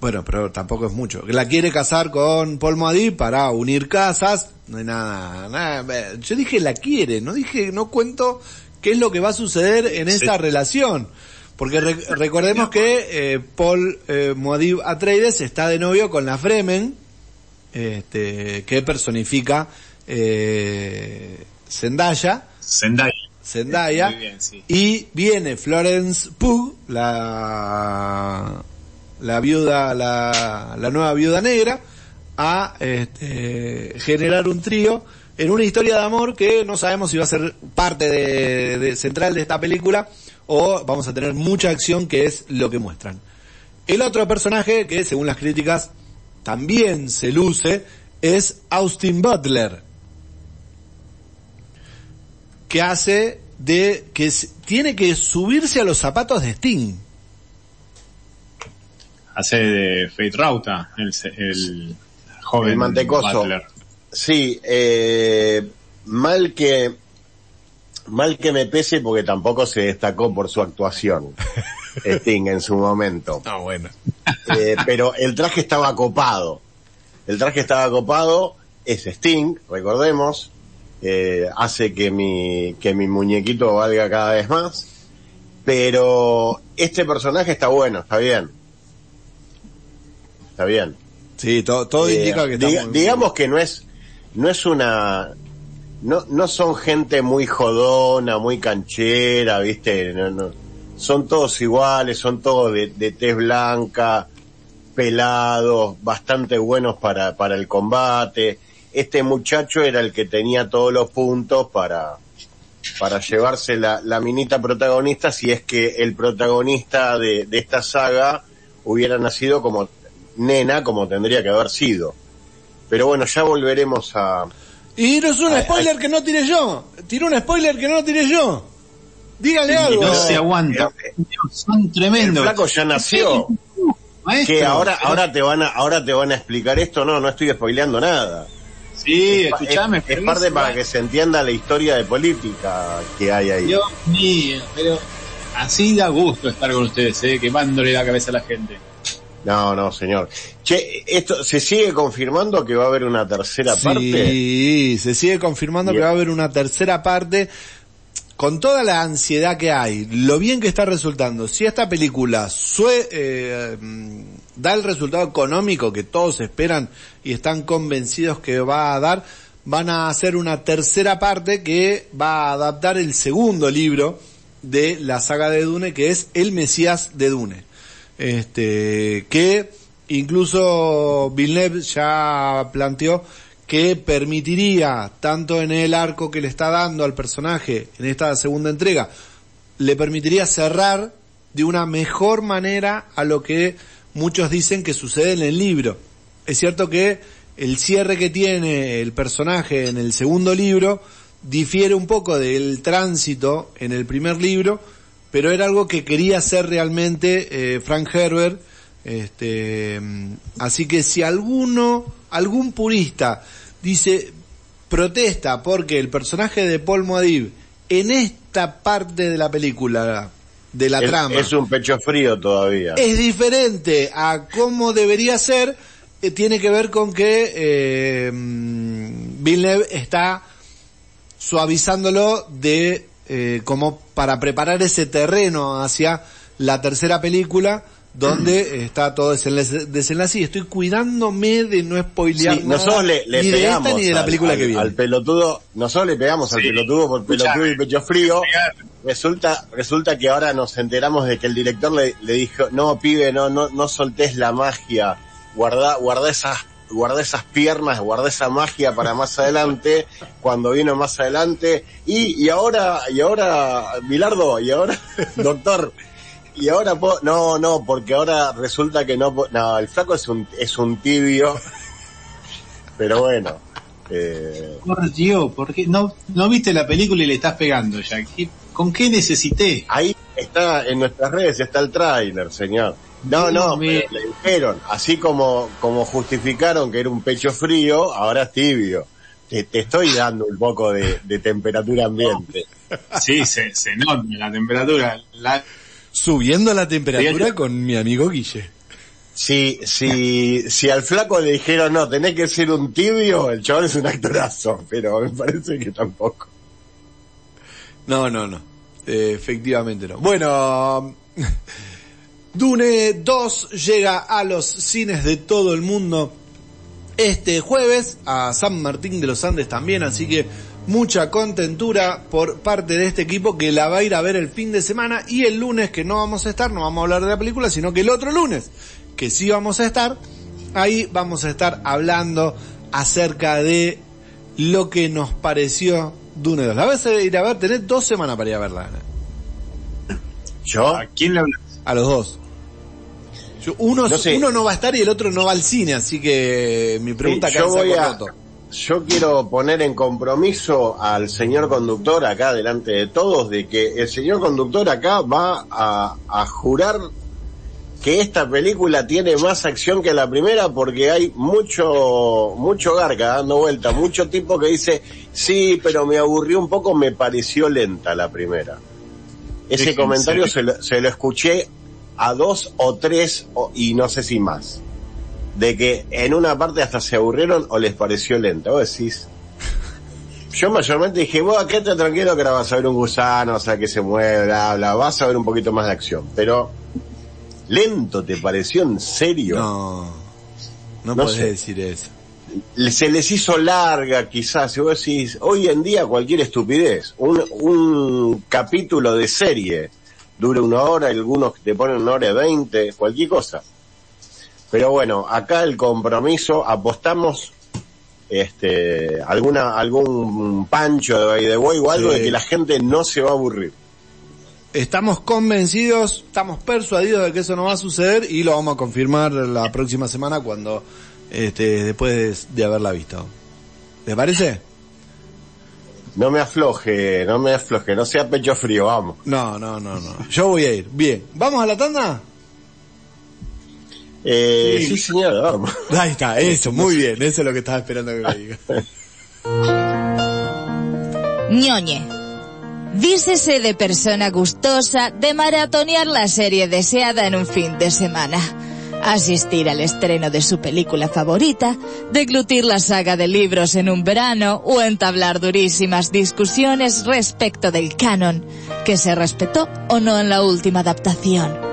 C: Bueno, pero tampoco es mucho. La quiere casar con Paul Moadí para unir casas. No hay nada, nada. Yo dije la quiere, no dije, no cuento qué es lo que va a suceder en esa relación. Porque re- recordemos que eh, Paul eh, Muad'Dib Atreides está de novio con la Fremen, este, que personifica eh, Zendaya.
F: Zendaya.
C: Zendaya.
F: Muy bien, sí.
C: Y viene Florence Pugh, la, la viuda, la, la nueva viuda negra, a este, generar un trío en una historia de amor que no sabemos si va a ser parte de, de- central de esta película o vamos a tener mucha acción que es lo que muestran. El otro personaje que según las críticas también se luce es Austin Butler que hace de que tiene que subirse a los zapatos de Sting.
F: Hace de Fate Rauta, el, se- el joven
D: El mantecoso.
F: Butler.
D: Sí, eh, mal que mal que me pese porque tampoco se destacó por su actuación Sting en su momento.
C: Ah, bueno.
D: Eh, pero el traje estaba copado. El traje estaba copado, es Sting, recordemos, eh, hace que mi, que mi muñequito valga cada vez más. Pero este personaje está bueno, está bien. Está bien.
C: Sí, to- todo
D: Eh,
C: indica que está
D: diga-
C: muy-
D: digamos que no es no es una no no son gente muy jodona muy canchera viste no, no, son todos iguales, son todos de, de tez blanca, pelados, bastante buenos para, para el combate. Este muchacho era el que tenía todos los puntos para, para llevarse la, la minita protagonista si es que el protagonista de, de esta saga hubiera nacido como nena, como tendría que haber sido. Pero bueno, ya volveremos a...
C: Y no es un spoiler que no tiré yo. Tiré un spoiler que no tiré yo. Dígale algo.
F: No se aguanta. Son
D: El
F: tremendos.
D: flaco ya nació. Que ahora, ahora te van a, ahora te van a explicar esto, no, no estoy spoileando nada.
F: Sí,
D: Es
F: escuchame.
D: es, es parte para que se entienda la historia de política que hay ahí.
F: Dios mío, pero así da gusto estar con ustedes, eh, quemándole la cabeza a la gente.
D: No, no, señor. Che, esto se sigue confirmando que va a haber una tercera parte.
C: Sí, se sigue confirmando que va a haber una tercera parte con toda la ansiedad que hay, lo bien que está resultando. Si esta película sue- eh, mm, da el resultado económico que todos esperan y están convencidos que va a dar, van a hacer una tercera parte que va a adaptar el segundo libro de la saga de Dune, que es El Mesías de Dune. Este, que incluso Villeneuve ya planteó que permitiría, tanto en el arco que le está dando al personaje en esta segunda entrega, le permitiría cerrar de una mejor manera a lo que muchos dicen que sucede en el libro. Es cierto que el cierre que tiene el personaje en el segundo libro difiere un poco del tránsito en el primer libro, pero era algo que quería hacer realmente eh, Frank Herbert. Este, mm, así que si alguno, algún purista dice, protesta porque el personaje de Paul Moadib en esta parte de la película, de la
D: es,
C: trama,
D: es un pecho frío todavía.
C: es diferente a cómo debería ser, eh, tiene que ver con que eh, mm, Villeneuve está suavizándolo de eh, como para preparar ese terreno hacia la tercera película donde está todo ese desenlace- desenlace y estoy cuidándome de no spoilear
D: Sí,
C: nada,
D: nosotros le, le
C: ni de
D: pegamos
C: esta ni de la
D: al-
C: película
D: al,
C: que viene.
D: al pelotudo, nosotros le pegamos al
F: Sí.
D: pelotudo por pelotudo
F: Escuchame.
D: y pecho frío. Resulta, resulta que ahora nos enteramos de que el director le, le dijo, no pibe, no, no, no soltés la magia, guarda, guarda esas, guarda esas piernas, guarda esa magia para más adelante, cuando vino más adelante, y, y ahora, y ahora, Bilardo, y ahora, doctor, y ahora po- no, no, porque ahora resulta que no, po- no, el flaco es un, es un tibio, pero bueno, eh,
F: Por Dios, ¿por qué no, no viste la película y le estás pegando ya? ¿Qué- ¿Con qué necesité?
D: Ahí está, en nuestras redes está el tráiler, señor. No, no,
F: Me-
D: pero le dijeron, así como, como justificaron que era un pecho frío, ahora es tibio. Te, te estoy dando un poco de, de temperatura ambiente.
F: Sí, se, se nota la temperatura. La,
C: Subiendo la temperatura con mi amigo Guille.
D: Si, si, si al flaco le dijeron, no, tenés que ser un tibio, el chabón es un actorazo, pero me parece que tampoco.
C: No, no, no. Eh, efectivamente no. Bueno, Dune 2 llega a los cines de todo el mundo este jueves, a San Martín de los Andes también, así que mucha contentura por parte de este equipo que la va a ir a ver el fin de semana y el lunes que no vamos a estar, no vamos a hablar de la película, sino que el otro lunes, que sí vamos a estar, ahí vamos a estar hablando acerca de lo que nos pareció Dune 2. La vas a ir a ver, tenés dos semanas para ir a verla. Ana.
D: ¿Yo?
F: ¿A quién le hablas?
C: A los dos. Yo- uno,
D: No sé.
C: uno no va a estar y el otro no va al cine, así que mi pregunta
D: Sí,
C: acá
D: yo
C: es
D: voy a,
C: roto.
D: Yo quiero poner en compromiso al señor conductor acá delante de todos de que el señor conductor acá va a, a jurar que esta película tiene más acción que la primera porque hay mucho, mucho garca dando vuelta, mucho tipo que dice, sí, pero me aburrió un poco, me pareció lenta la primera. Ese
F: Déjense.
D: comentario se lo, se lo escuché a dos o tres o- y no sé si más de que en una parte hasta se aburrieron o les pareció lenta. Vos decís. Yo mayormente dije, vos quédate tranquilo que ahora vas a ver un gusano, o sea, que se mueve, bla, bla, vas a ver un poquito más de acción. Pero, ¿lento te pareció en serio?
C: No, no,
D: No
C: podés
D: sé.
C: decir eso.
D: Se les hizo larga quizás, si vos decís, hoy en día cualquier estupidez, un, un capítulo de serie dure una hora, algunos te ponen una hora y veinte, cualquier cosa. Pero bueno, acá el compromiso, apostamos este alguna algún pancho de way o algo
C: Sí.
D: de que la gente no se va a aburrir.
C: Estamos convencidos, estamos persuadidos de que eso no va a suceder y lo vamos a confirmar la próxima semana cuando, este, después de, de haberla visto. ¿Le parece?
D: No me afloje, no me afloje, no sea pecho frío, vamos.
C: No, no, no, no. Yo voy a ir. Bien. ¿Vamos a la tanda?
D: Eh,
C: Sí.
D: sí. señor, vamos.
C: Ahí está, eso, muy bien. Eso es lo que estaba esperando que me diga.
A: ñoñe. Dícese de persona gustosa de maratonear la serie deseada en un fin de semana. Asistir al estreno de su película favorita, deglutir la saga de libros en un verano o entablar durísimas discusiones respecto del canon, que se respetó o no en la última adaptación.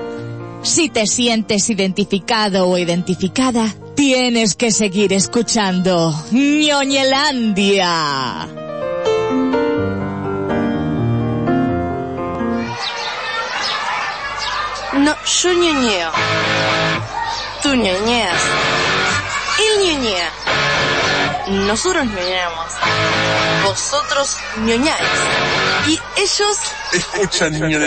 A: Si te sientes identificado o identificada, tienes que seguir escuchando ñoñelandia.
G: No, yo ñoñeo. Tú ñoñeas. Él ñoñea. Nosotros ñoñeamos. Vosotros ñoñáis. Y ellos
C: Escucha, niño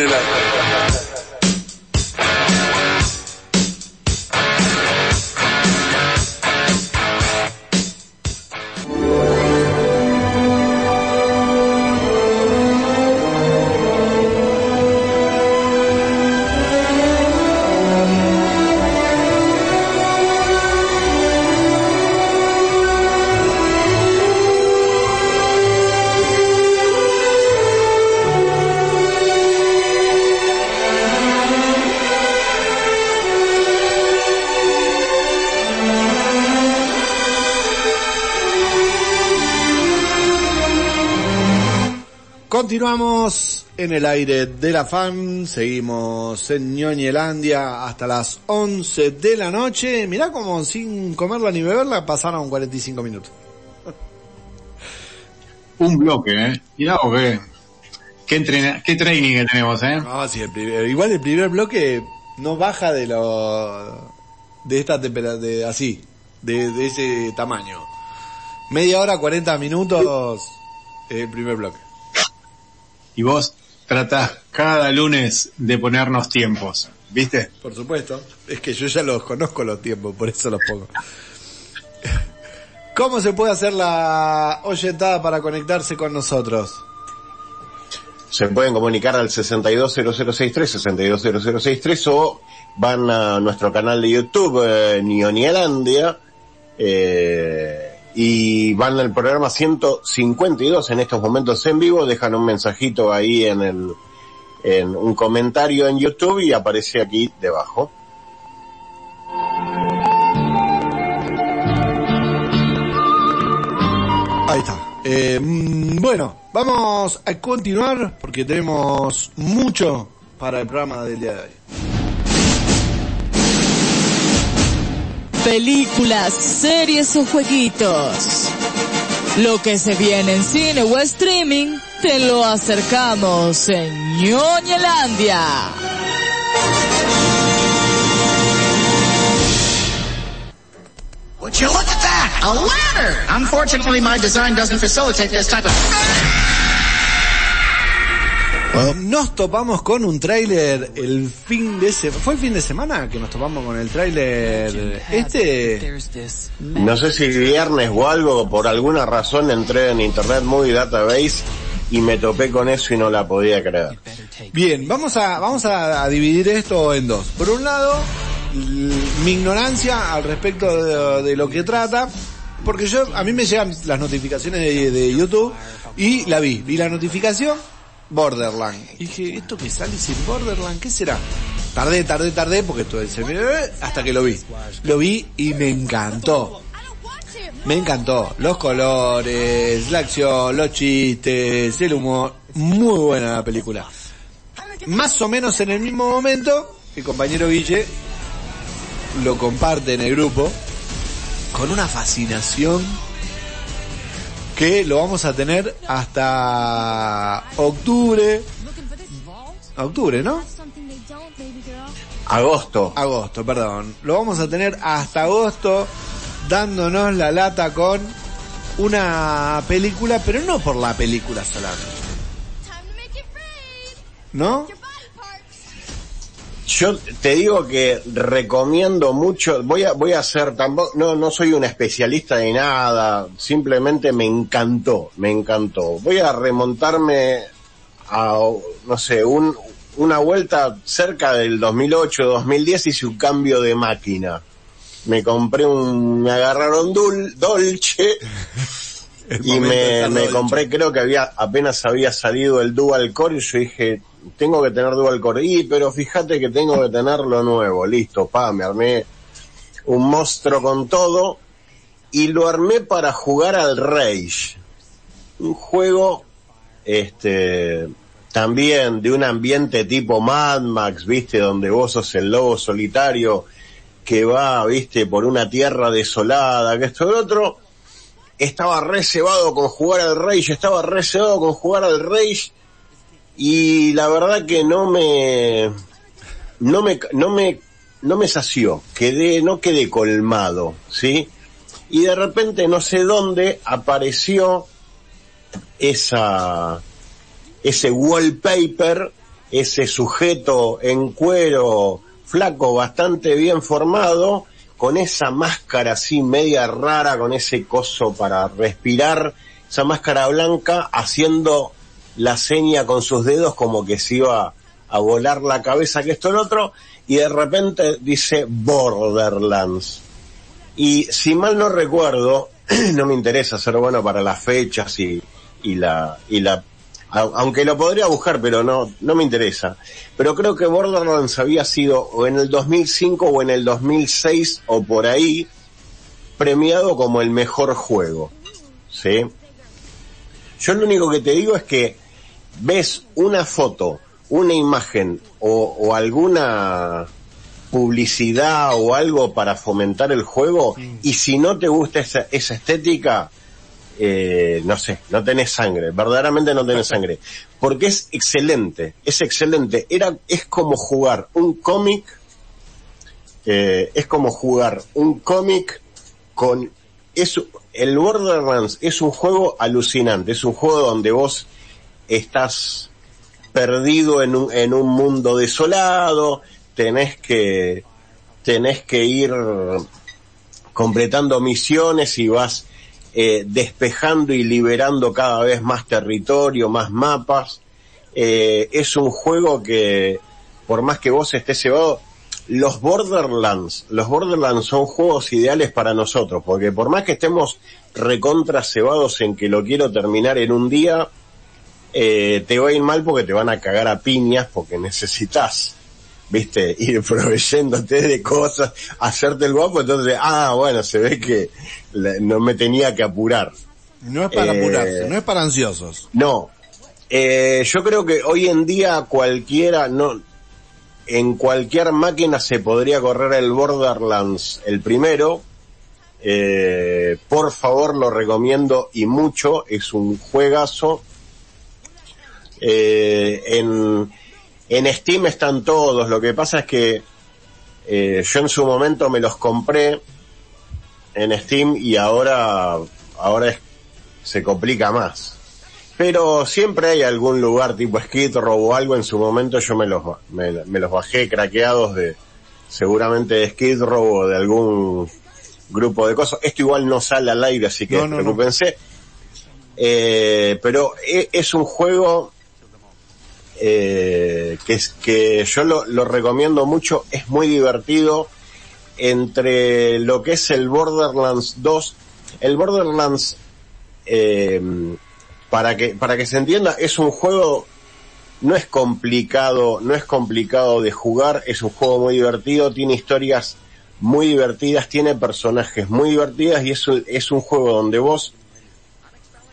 C: Continuamos en el aire de la fan, seguimos en Ñoñelandia hasta las 11 de la noche. Mirá como sin comerla ni beberla pasaron 45 minutos.
F: Un bloque, ¿eh? Mirá vos qué, qué, entrena- qué training que tenemos, ¿eh?
C: No, sí, el primer- igual el primer bloque no baja de lo de esta temperatura, así, de, de ese tamaño. Media hora, 40 minutos el primer bloque.
F: Y vos tratás cada lunes de ponernos tiempos, ¿viste?
C: Por supuesto. Es que yo ya los conozco los tiempos, por eso los pongo. ¿Cómo se puede hacer la oyentada para conectarse con nosotros?
D: Se pueden comunicar al 620063, 620063 o van a nuestro canal de YouTube, eh, Nionialandia, eh, y van al programa 152 en estos momentos en vivo, dejan un mensajito ahí en el, en un comentario en YouTube y aparece aquí debajo.
C: Ahí está. Eh, mm, bueno, vamos a continuar porque tenemos mucho para el programa del día de hoy.
A: Películas, series o jueguitos. Lo que se viene en cine o streaming, te lo acercamos en Ñoñelandia.
H: Would you look at that? A ladder! Unfortunately, my design doesn't facilitate this type of...
C: Nos topamos con un tráiler el fin de semana. ¿Fue el fin de semana que nos topamos con el tráiler este?
D: No sé si viernes o algo, por alguna razón entré en Internet Movie Database y me topé con eso y no la podía creer.
C: Bien, vamos a, vamos a, a dividir esto en dos. Por un lado, mi ignorancia al respecto de, de lo que trata, porque yo, a mí me llegan las notificaciones de, de YouTube y la vi. Vi la notificación, Borderland. Y dije, ¿esto que sale sin Borderland? ¿Qué será? Tardé, tardé, tardé, porque esto se me- hasta que lo vi. Lo vi y me encantó. Me encantó. Los colores, la acción, los chistes, el humor. Muy buena la película. Más o menos en el mismo momento, el compañero Guille lo comparte en el grupo con una fascinación que lo vamos a tener hasta octubre. Octubre, ¿no?
D: Agosto.
C: Agosto, perdón. Lo vamos a tener hasta agosto dándonos la lata con una película, pero no por la película solamente. ¿No?
D: Yo te digo que recomiendo mucho, voy a, voy a hacer tampoco, no, no soy un especialista de nada, simplemente me encantó, me encantó. Voy a remontarme a, no sé, un, una vuelta cerca del 2008, 2010 hice un cambio de máquina. Me compré un, me agarraron dul, Dolce y me, me compré, creo que había, apenas había salido el Dual Core y yo dije, tengo que tener Dual Core. Pero fíjate que tengo que tener lo nuevo. Listo, pa, me armé un monstruo con todo y lo armé para jugar al Rage. Un juego, este, también de un ambiente tipo Mad Max, viste, donde vos sos el lobo solitario que va, viste, por una tierra desolada, que esto y otro. Estaba reservado con jugar al Rage, estaba reservado con jugar al Rage y la verdad que no me, no me, no me, no me sació, quedé, no quedé colmado, ¿sí? Y de repente no sé dónde apareció esa, ese wallpaper, ese sujeto en cuero flaco bastante bien formado, con esa máscara así media rara, con ese coso para respirar, esa máscara blanca haciendo la seña con sus dedos como que se iba a volar la cabeza que esto el otro y de repente dice Borderlands. Y si mal no recuerdo, no me interesa ser bueno para las fechas y, y la, y la, aunque lo podría buscar, pero no, no me interesa. Pero creo que Borderlands había sido o en el 2005 o en el 2006 o por ahí premiado como el mejor juego. ¿Sí? Yo lo único que te digo es que ves una foto, una imagen o, alguna publicidad o algo para fomentar el juego y si no te gusta esa, esa estética, eh, no sé, no tenés sangre, verdaderamente no tenés sangre, porque es excelente, es excelente, era, es como jugar un cómic, eh, es como jugar un cómic con, es, el Borderlands es un juego alucinante, es un juego donde vos estás perdido en un, en un mundo desolado, tenés que, tenés que ir completando misiones y vas eh, despejando y liberando cada vez más territorio, más mapas. Eh, es un juego que, por más que vos estés cebado, los Borderlands, los Borderlands son juegos ideales para nosotros, porque por más que estemos recontra cebados en que lo quiero terminar en un día, eh, te va a ir mal porque te van a cagar a piñas porque necesitas, viste, ir proveyéndote de cosas, hacerte el guapo, entonces, ah, bueno, se ve que no me tenía que apurar.
C: No es para apurarse, eh, no es para ansiosos.
D: No. Eh, yo creo que hoy en día cualquiera, no, en cualquier máquina se podría correr el Borderlands el primero. Eh, por favor, lo recomiendo y mucho. Es un juegazo. Eh, en, en Steam están todos. Lo que pasa es que eh, yo en su momento me los compré en Steam y ahora, ahora es, se complica más. Pero siempre hay algún lugar tipo Skid Row o algo. En su momento yo me los, me, los bajé craqueados de, seguramente de Skid Row o de algún grupo de cosas. Esto igual no sale al aire, así que no, no, Eh, pero e, es un juego eh, que, es, que yo lo, lo, recomiendo mucho, es muy divertido. Entre lo que es el Borderlands 2, el Borderlands, eh, para que, para que se entienda, es un juego, no es complicado, no es complicado de jugar, es un juego muy divertido, tiene historias muy divertidas, tiene personajes muy divertidas y es es un juego donde vos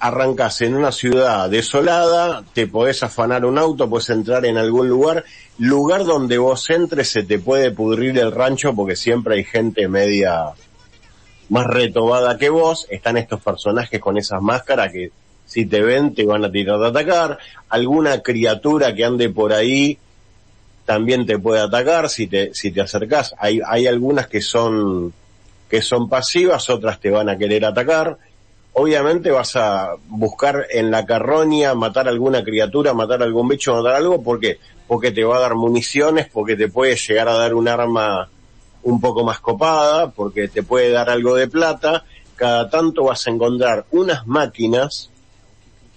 D: arrancas en una ciudad desolada, te podés afanar un auto, puedes entrar en algún lugar, lugar donde vos entres se te puede pudrir el rancho porque siempre hay gente media más retobada que vos, están estos personajes con esas máscaras que si te ven te van a tirar de atacar, alguna criatura que ande por ahí también te puede atacar si te, si te acercás. Hay, hay algunas que son, que son pasivas, otras te van a querer atacar. Obviamente vas a buscar en la carroña matar alguna criatura, matar algún bicho, matar algo, ¿por qué? Porque te va a dar municiones, porque te puede llegar a dar un arma un poco más copada, porque te puede dar algo de plata. Cada tanto vas a encontrar unas máquinas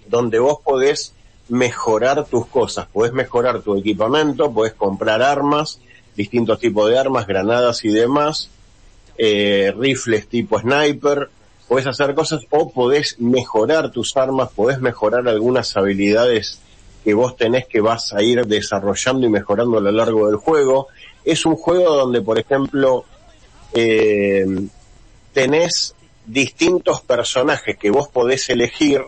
D: donde vos podés mejorar tus cosas, podés mejorar tu equipamiento, podés comprar armas, distintos tipos de armas, granadas y demás, eh, rifles tipo sniper, podés hacer cosas o podés mejorar tus armas, podés mejorar algunas habilidades que vos tenés que vas a ir desarrollando y mejorando a lo largo del juego. Es un juego donde, por ejemplo, eh, tenés distintos personajes que vos podés elegir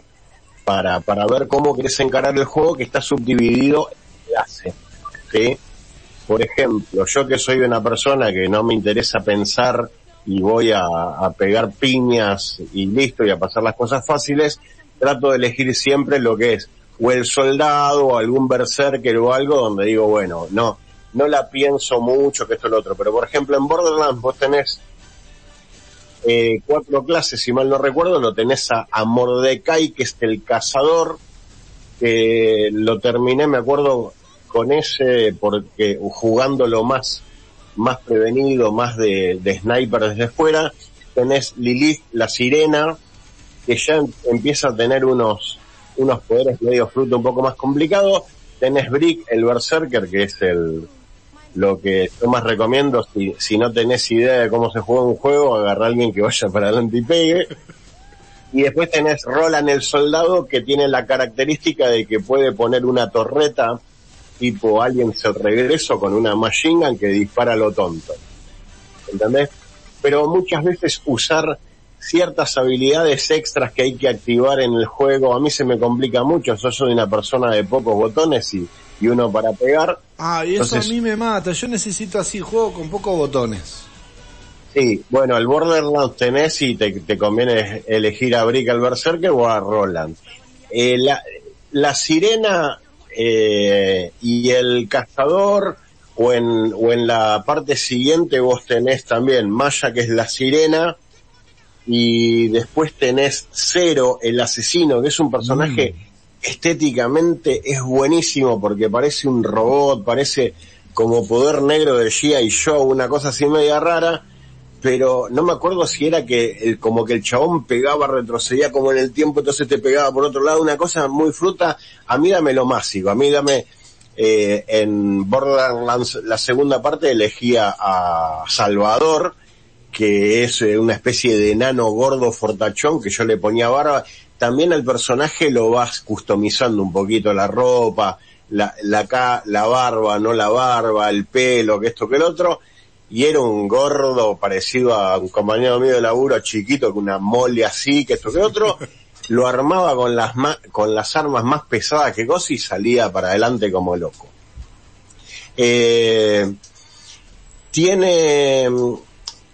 D: para, para ver cómo querés encarar el juego que está subdividido en clases. ¿sí? Por ejemplo, yo que soy una persona que no me interesa pensar y voy a, pegar piñas y listo y a pasar las cosas fáciles, trato de elegir siempre lo que es o el soldado o algún berserker o algo donde digo, bueno, no, no la pienso mucho que esto es lo otro. Pero por ejemplo en Borderlands vos tenés eh, cuatro clases, si mal no recuerdo, lo tenés a, a Mordecai, que es el cazador, que lo terminé, me acuerdo, con ese, porque jugándolo más, más prevenido, más de, de sniper desde fuera, tenés Lilith, la sirena, que ya empieza a tener unos, unos poderes medio fruto un poco más complicados, tenés Brick, el berserker, que es el, lo que yo más recomiendo, si, si no tenés idea de cómo se juega un juego, agarra a alguien que vaya para adelante y pegue. Y después tenés Roland el soldado que tiene la característica de que puede poner una torreta tipo Aliens el regreso con una machine gun que dispara a lo tonto. ¿Entendés? Pero muchas veces usar ciertas habilidades extras que hay que activar en el juego, a mí se me complica mucho, yo soy una persona de pocos botones y, y uno para pegar.
C: Ah, y eso
D: Entonces-
C: a mí me mata. Yo necesito así juego con pocos botones.
D: Sí, bueno, el Borderlands tenés y te, te conviene elegir a Brick al Berserker o a Roland. Eh, la, la sirena eh, y el cazador o en, o en la parte siguiente vos tenés también Maya que es la sirena y después tenés Cero, el asesino, que es un personaje estéticamente es buenísimo porque parece un robot, parece como poder negro de G.I. Joe, una cosa así media rara, pero no me acuerdo si era que el, como que el chabón pegaba, retrocedía como en el tiempo, entonces te pegaba por otro lado, una cosa muy fruta, a mí dame lo mágico, a mí dame, eh, en Borderlands la segunda parte elegía a Salvador, que es eh, una especie de enano gordo fortachón que yo le ponía barba. También al personaje lo vas customizando un poquito la ropa, la, la, la barba, no la barba, el pelo, que esto que el otro. Y era un gordo parecido a un compañero mío de laburo chiquito con una mole así, que esto que otro. Lo armaba con las ma- con las armas más pesadas que cosa y salía para adelante como loco. Eh, tiene,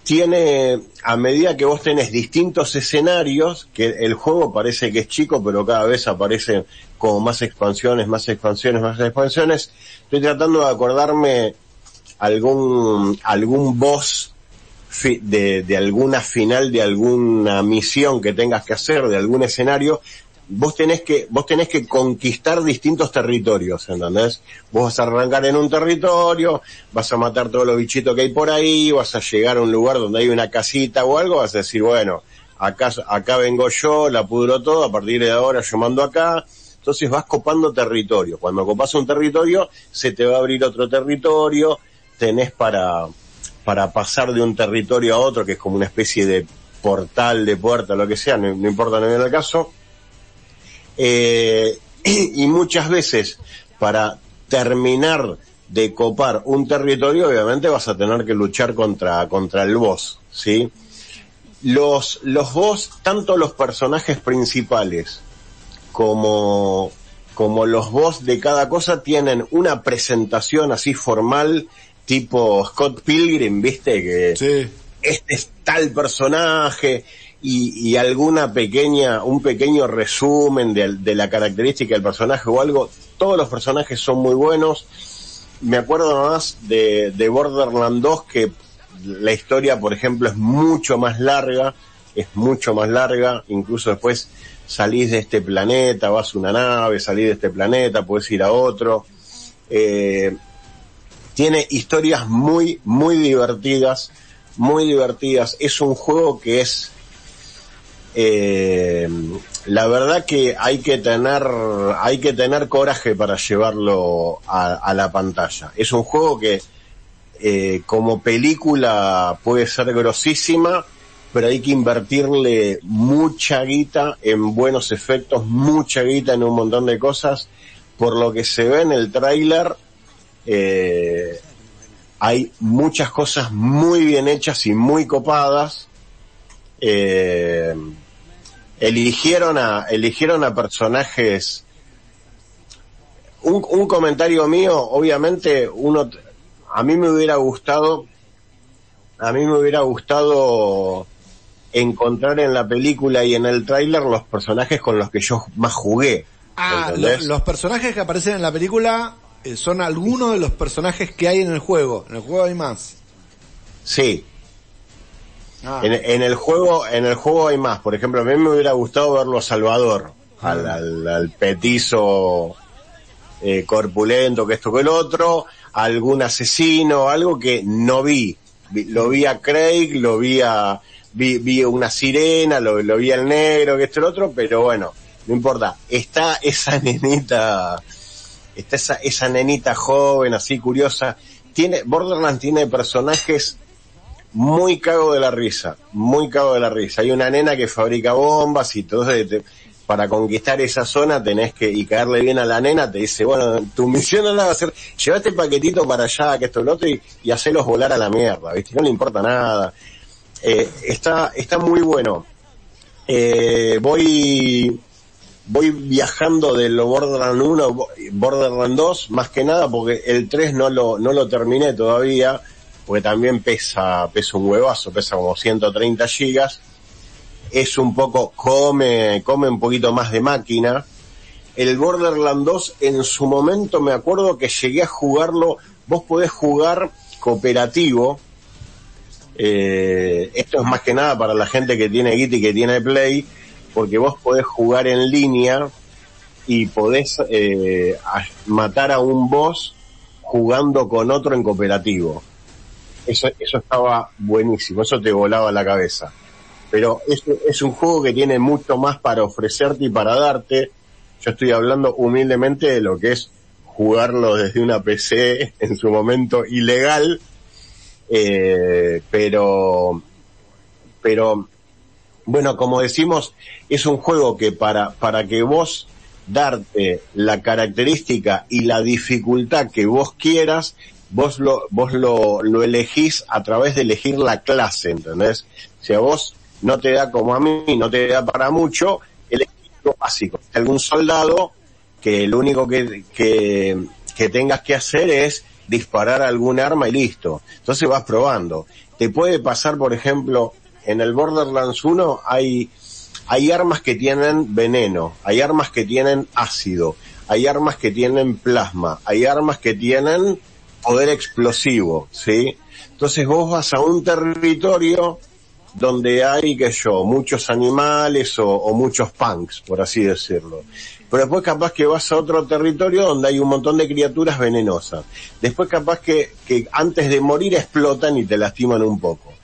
D: tiene, a medida que vos tenés distintos escenarios, que el juego parece que es chico, pero cada vez aparecen como más expansiones, más expansiones, más expansiones. Estoy tratando de acordarme algún, algún boss de, de alguna final de alguna misión que tengas que hacer, de algún escenario, vos tenés que, vos tenés que conquistar distintos territorios, ¿entendés? Vos vas a arrancar en un territorio, vas a matar todos los bichitos que hay por ahí, vas a llegar a un lugar donde hay una casita o algo, vas a decir, bueno, acá, acá vengo yo, la pudro todo, a partir de ahora yo mando acá, entonces vas copando territorio. Cuando copas un territorio, se te va a abrir otro territorio, tenés para, para pasar de un territorio a otro, que es como una especie de portal, de puerta, lo que sea, no, importa, no viene el caso. Eh, y muchas veces, para terminar de copar un territorio, obviamente vas a tener que luchar contra, contra el boss, ¿sí? Los, los boss, tanto los personajes principales como, como los boss de cada cosa tienen una presentación así formal, tipo Scott Pilgrim, viste, que
C: Sí.
D: este es tal personaje y, y alguna pequeña, un pequeño resumen de, de la característica del personaje o algo. Todos los personajes son muy buenos. me acuerdo más de, de Borderlands 2 que la historia, por ejemplo, es mucho más larga, es mucho más larga, incluso después salís de este planeta, vas a una nave, salís de este planeta, puedes ir a otro. Eh, tiene historias muy, muy divertidas, muy divertidas. Es un juego que es, eh, la verdad que hay que tener, hay que tener coraje para llevarlo a, la pantalla. Es un juego que, eh, como película puede ser grosísima, pero hay que invertirle mucha guita en buenos efectos, mucha guita en un montón de cosas. Por lo que se ve en el tráiler, eh, hay muchas cosas muy bien hechas y muy copadas. Eh, eligieron a, eligieron a personajes. Un, un comentario mío, obviamente, uno, a mí me hubiera gustado, a mí me hubiera gustado encontrar en la película y en el tráiler los personajes con los que yo más jugué.
C: Ah, los personajes que aparecen en la película eh, son algunos de los personajes que hay en el juego. En el juego hay más.
D: Sí,
C: Ah,
D: En, en el juego, en el juego hay más. Por ejemplo, a mí me hubiera gustado verlo a Salvador, al, al, al petizo eh, corpulento, que esto que el otro, algún asesino, algo que no vi. Vi- Lo vi a Craig, lo vi a, vi, vi una sirena, lo, lo vi al negro, que esto y el otro, pero bueno, no importa. Está esa nenita, está esa, esa nenita joven, así curiosa. Tiene, Borderlands tiene personajes muy cago de la risa, muy cago de la risa. Hay una nena que fabrica bombas y todo eso, para conquistar esa zona tenés que, y caerle bien a la nena, te dice, bueno, tu misión ahora va a ser, este paquetito para allá, que esto lo otro, y, y hacerlos volar a la mierda, ¿viste? No le importa nada. Eh, está, está muy bueno. Eh, voy, voy viajando del Borderlands 1, bo- Borderlands 2, más que nada porque el 3 no lo, no lo terminé todavía, porque también pesa, pesa un huevazo, pesa como 130 gigas. Es un poco, come, come un poquito más de máquina. El Borderlands 2 en su momento me acuerdo que llegué a jugarlo, vos podés jugar cooperativo, eh, esto es más que nada para la gente que tiene Git y que tiene Play, porque vos podés jugar en línea y podés eh, matar a un boss jugando con otro en cooperativo. Eso, eso estaba buenísimo, eso te volaba la cabeza. Pero es, es un juego que tiene mucho más para ofrecerte y para darte. Yo estoy hablando humildemente de lo que es jugarlo desde una PC en su momento ilegal, eh, pero, pero, bueno, como decimos, es un juego que para, para que vos darte la característica y la dificultad que vos quieras, vos lo, vos lo, lo elegís a través de elegir la clase, ¿entendés? Si a vos no te da como a mí, no te da para mucho, elegís lo básico. Algún soldado que lo único que, que, que tengas que hacer es disparar algún arma y listo. Entonces vas probando. Te puede pasar, por ejemplo, en el Borderlands 1 hay, hay armas que tienen veneno, hay armas que tienen ácido, hay armas que tienen plasma, hay armas que tienen poder explosivo, ¿sí? Entonces vos vas a un territorio donde hay, que yo, muchos animales o, muchos punks, por así decirlo. Pero después capaz que vas a otro territorio donde hay un montón de criaturas venenosas. Después capaz que, que antes de morir explotan y te lastiman un poco.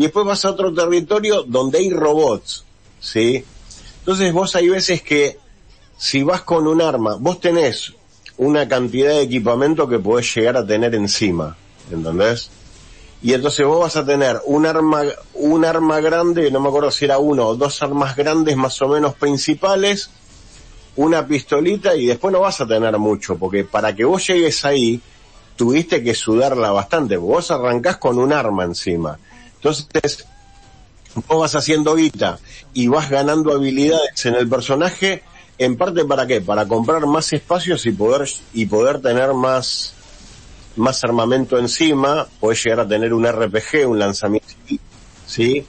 D: Y después vas a otro territorio donde hay robots, ¿sí? Entonces vos hay veces que si vas con un arma, vos tenés una cantidad de equipamiento que podés llegar a tener encima, ¿entendés? Y entonces vos vas a tener un arma, un arma grande, no me acuerdo si era uno o dos armas grandes más o menos principales, una pistolita y después no vas a tener mucho, porque para que vos llegues ahí, tuviste que sudarla bastante, vos arrancás con un arma encima. Entonces, vos vas haciendo guita y vas ganando habilidades en el personaje, en parte para qué? Para comprar más espacios y poder, y poder tener más, más armamento encima, podés llegar a tener un RPG, un lanzamiento, ¿sí?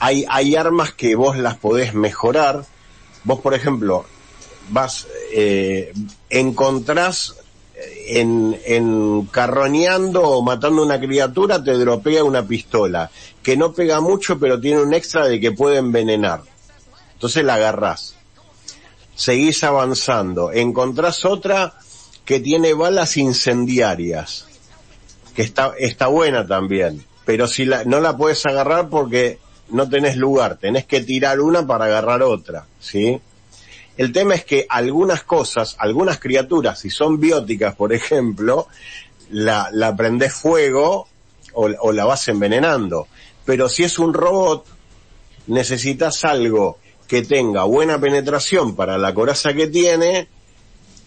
D: Hay, hay armas que vos las podés mejorar. Vos, por ejemplo, vas, eh, encontrás, en, en carroñando o matando una criatura te dropea una pistola, que no pega mucho pero tiene un extra de que puede envenenar. Entonces la agarrás. Seguís avanzando. Encontrás otra que tiene balas incendiarias, que está, está buena también. Pero si la, no la puedes agarrar porque no tenés lugar, tenés que tirar una para agarrar otra, ¿sí? El tema es que algunas cosas, algunas criaturas, si son bióticas, por ejemplo, la, la prendés fuego o, la vas envenenando. Pero si es un robot, necesitas algo que tenga buena penetración para la coraza que tiene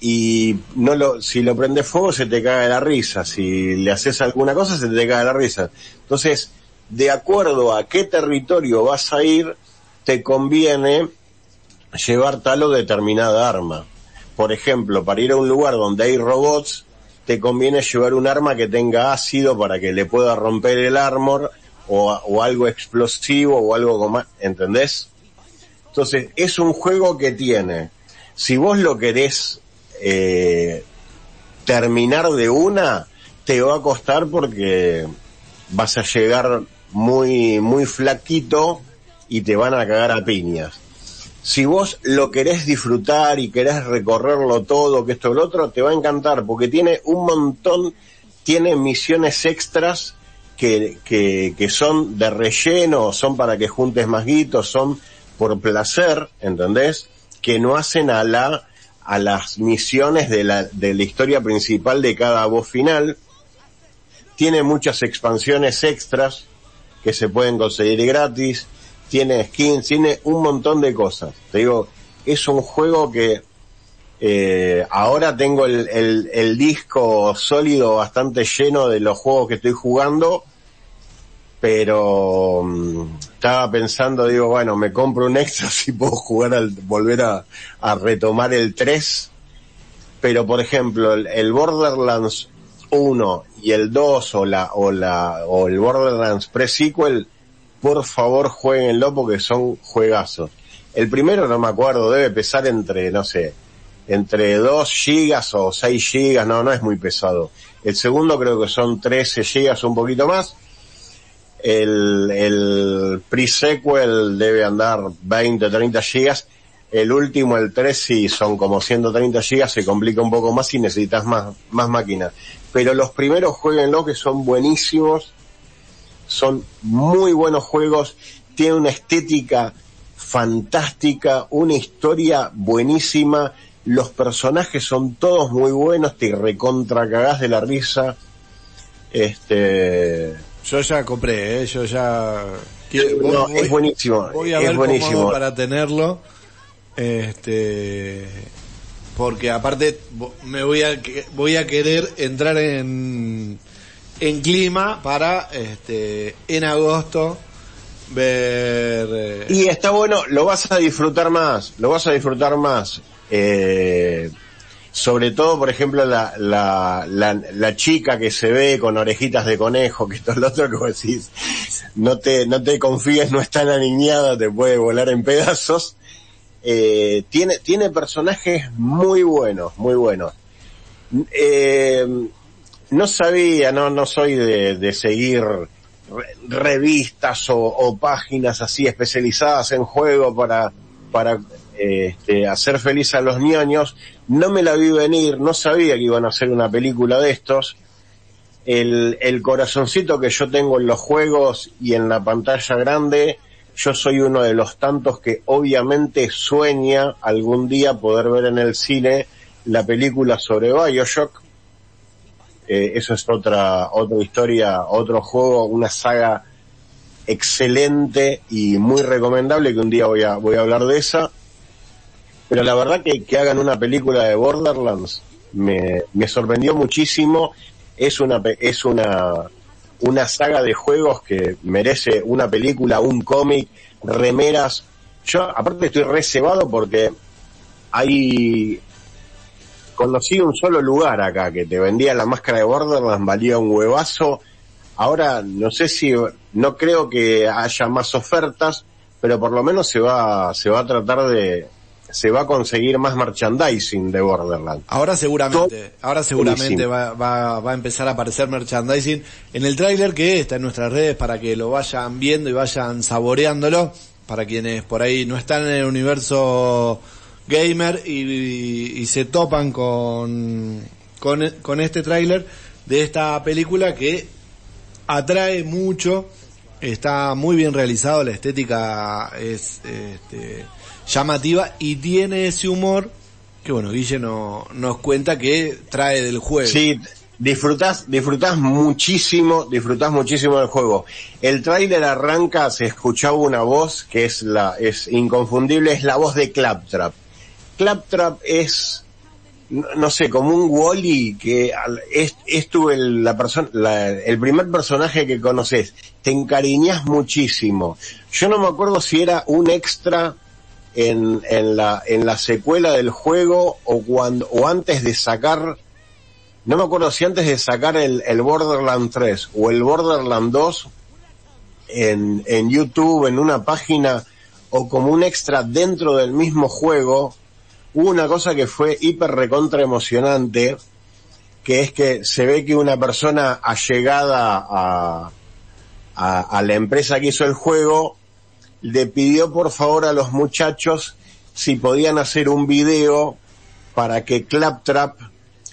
D: y no lo, si lo prendes fuego se te cae la risa, si le haces alguna cosa se te cae la risa. Entonces, de acuerdo a qué territorio vas a ir, te conviene llevar tal o determinada arma. Por ejemplo, para ir a un lugar donde hay robots, te conviene llevar un arma que tenga ácido para que le pueda romper el armor o, o algo explosivo o algo como, ¿entendés? Entonces, es un juego que tiene, si vos lo querés eh, terminar de una, te va a costar porque vas a llegar muy, muy flaquito y te van a cagar a piñas. Si vos lo querés disfrutar y querés recorrerlo todo, que esto lo otro, te va a encantar porque tiene un montón, tiene misiones extras que, que, que son de relleno, son para que juntes más guitos, son por placer, ¿entendés? Que no hacen a la, a las misiones de la, de la historia principal de cada voz final. Tiene muchas expansiones extras que se pueden conseguir gratis. Tiene skins, tiene un montón de cosas. Te digo, es un juego que eh, ahora tengo el, el, disco sólido bastante lleno de los juegos que estoy jugando pero um, estaba pensando, digo, bueno, me compro un extra si puedo jugar al, volver a, a retomar el 3, pero por ejemplo, el, el, Borderlands 1 y el 2 o la, o la, o el Borderlands pre-sequel, por favor jueguenlo porque son juegazos. El primero no me acuerdo, debe pesar entre, no sé, entre 2 gigas o 6 gigas, no, no es muy pesado. El segundo creo que son 13 gigas, un poquito más el, el pre-sequel debe andar 20, 30 gigas. El último, el 3, sí, son como 130 gigas, se complica un poco más y necesitas más, más máquinas. Pero los primeros jueguenlo que son buenísimos, son muy buenos juegos, tiene una estética fantástica, una historia buenísima, los personajes son todos muy buenos, te recontra cagás de la risa. Este,
C: yo ya compré, ¿eh? yo ya...
D: no, voy, es buenísimo.
C: Voy a
D: es
C: ver
D: buenísimo.
C: cómo hago para tenerlo. Este, porque aparte me voy a voy a querer entrar en en clima para este en agosto ver eh,
D: y está bueno lo vas a disfrutar más lo vas a disfrutar más eh, sobre todo, por ejemplo, la, la, la, la, chica que se ve con orejitas de conejo, que esto es lo otro que decís, no te, no te confíes, no está niñada, te puede volar en pedazos. Eh, tiene, tiene personajes muy buenos, muy buenos. Eh, no sabía, no, no soy de, de seguir revistas o, páginas así especializadas en juego para, para este, hacer feliz a los niños. No me la vi venir, no sabía que iban a hacer una película de estos. El, el corazoncito que yo tengo en los juegos y en la pantalla grande, yo soy uno de los tantos que obviamente sueña algún día poder ver en el cine la película sobre Bioshock. Eso es otra, otra historia, otro juego, una saga excelente y muy recomendable que un día voy a, voy a hablar de esa. Pero la verdad que, que hagan una película de Borderlands me, me sorprendió muchísimo. Es una, es una, una saga de juegos que merece una película, un cómic, remeras. Yo aparte estoy reservado porque hay, conocí un solo lugar acá que te vendía la máscara de Borderlands, valía un huevazo. Ahora no sé si, no creo que haya más ofertas, pero por lo menos se va, se va a tratar de, se va a conseguir más merchandising de Borderlands.
C: Ahora seguramente, ahora seguramente va, va, va, a empezar a aparecer merchandising en el tráiler que está en nuestras redes para que lo vayan viendo y vayan saboreándolo para quienes por ahí no están en el universo gamer y, y se topan con, con, con este tráiler de esta película que atrae mucho, está muy bien realizado, la estética es este, llamativa y tiene ese humor que bueno, Guille no, nos cuenta que trae del juego.
D: Sí, disfrutás, disfrutás muchísimo, disfrutás muchísimo del juego. El tráiler arranca, se escuchaba una voz que es la, es inconfundible, es la voz de Claptrap. Claptrap es, no, sé, como un Wally que es, es el, la persona, el primer personaje que conoces. Te encariñas muchísimo. Yo no me acuerdo si era un extra en, en, la, en la secuela del juego o cuando, o antes de sacar, no me acuerdo si antes de sacar el, el Borderland 3 o el Borderland 2 en, en YouTube, en una página o como un extra dentro del mismo juego, hubo una cosa que fue hiper recontra emocionante, que es que se ve que una persona allegada a, a, la empresa que hizo el juego le pidió por favor a los muchachos si podían hacer un video para que Claptrap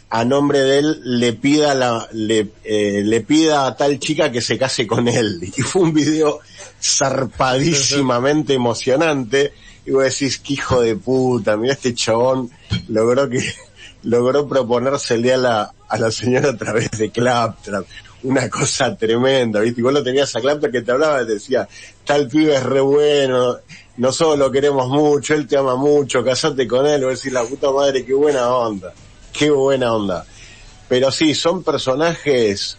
D: a nombre de él le pida la le, eh, le pida a tal chica que se case con él. Y fue un video zarpadísimamente emocionante y vos decís que hijo de puta mira este chabón logró que logró proponérsele a la a la señora a través de Claptrap una cosa tremenda, ¿viste? Y vos lo tenías a Claptrap que te hablaba y te decía, tal pibe es re bueno, nosotros lo queremos mucho, él te ama mucho, casate con él, a decir, la puta madre, qué buena onda, qué buena onda. Pero sí, son personajes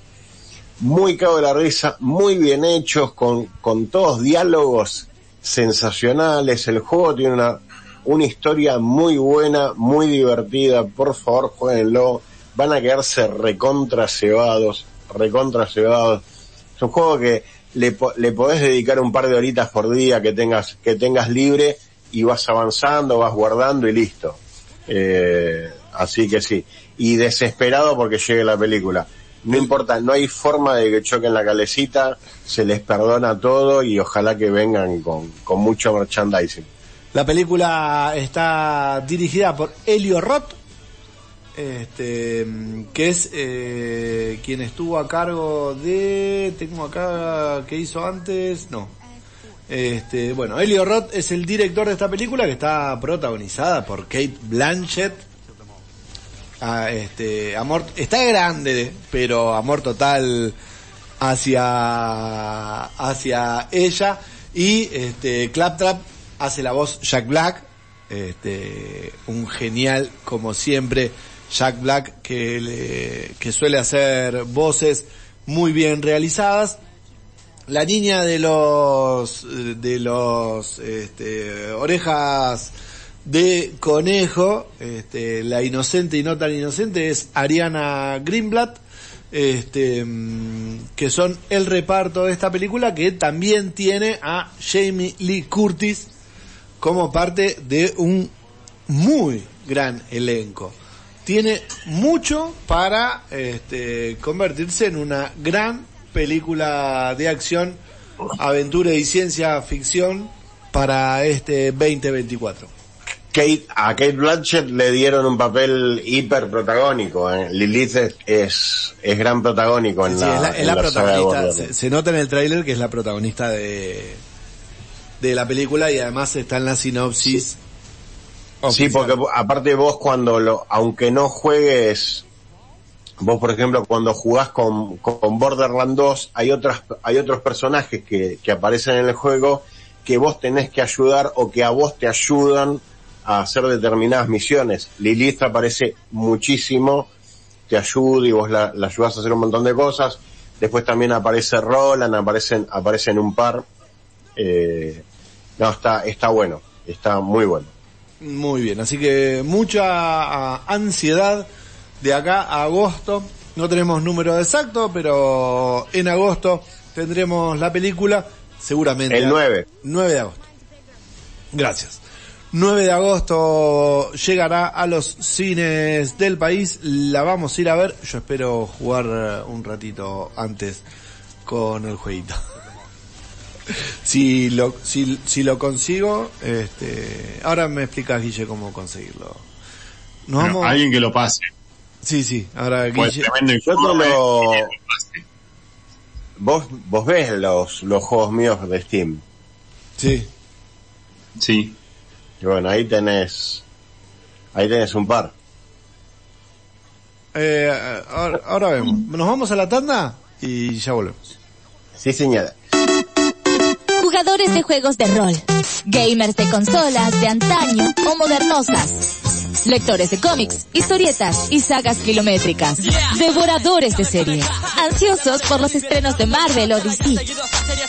D: muy cago de la risa, muy bien hechos, con, con todos diálogos sensacionales, el juego tiene una, una historia muy buena, muy divertida, por favor jueguenlo, van a quedarse recontra cebados recontra Es un juego que le, le podés dedicar un par de horitas por día que tengas, que tengas libre y vas avanzando, vas guardando y listo. Eh, así que sí. Y desesperado porque llegue la película. No importa, no hay forma de que choquen la calecita, se les perdona todo y ojalá que vengan con, con mucho merchandising.
C: La película está dirigida por Elio Roth, este, que es eh, quien estuvo a cargo de, tengo acá, ¿qué hizo antes? No. Este, bueno, Elio Roth es el director de esta película que está protagonizada por Kate Blanchett. Este, amor, está grande, pero amor total hacia, hacia ella. Y este, Claptrap hace la voz Jack Black, este, un genial, como siempre, Jack Black que, le, que suele hacer voces muy bien realizadas. La niña de los de los este, orejas de conejo, este, la inocente y no tan inocente es Ariana Greenblatt, este, que son el reparto de esta película que también tiene a Jamie Lee Curtis como parte de un muy gran elenco tiene mucho para este, convertirse en una gran película de acción, aventura y ciencia ficción para este 2024.
D: Kate, a Kate Blanchett le dieron un papel hiper protagónico. ¿eh? Lilith es, es, gran protagónico en la,
C: es la, protagonista. Se, se, nota en el tráiler que es la protagonista de, de la película y además está en la sinopsis.
D: Sí, porque aparte vos cuando lo, aunque no juegues, vos por ejemplo cuando jugás con, con Borderlands 2 hay otras, hay otros personajes que, que aparecen en el juego que vos tenés que ayudar o que a vos te ayudan a hacer determinadas misiones. Lilith aparece muchísimo, te ayuda y vos la, la ayudas a hacer un montón de cosas. Después también aparece Roland, aparecen, aparecen un par. Eh, no, está, está bueno, está muy bueno.
C: Muy bien, así que mucha ah, ansiedad de acá a agosto. No tenemos número exacto, pero en agosto tendremos la película, seguramente.
D: El 9.
C: 9 de agosto. Gracias. 9 de agosto llegará a los cines del país. La vamos a ir a ver. Yo espero jugar eh, un ratito antes con el jueguito. si lo, si, si lo consigo, este, ahora me explicas Guille cómo conseguirlo. Nos
F: Bueno,
C: vamos-
F: alguien que lo pase.
C: Sí, sí, ahora
F: Pues,
C: Guille,
F: tremendo
D: Yo lo-. Vos, vos ves los, los juegos míos de Steam.
C: sí.
F: Sí.
D: Y bueno, ahí tenés, ahí tenés un par.
C: Eh, ahora, ahora vemos. Nos vamos a la tanda y ya volvemos.
D: Sí, señora.
A: Jugadores de juegos de rol, gamers de consolas de antaño o modernosas, lectores de cómics, historietas y sagas kilométricas, devoradores de serie, ansiosos por los estrenos de Marvel o DC.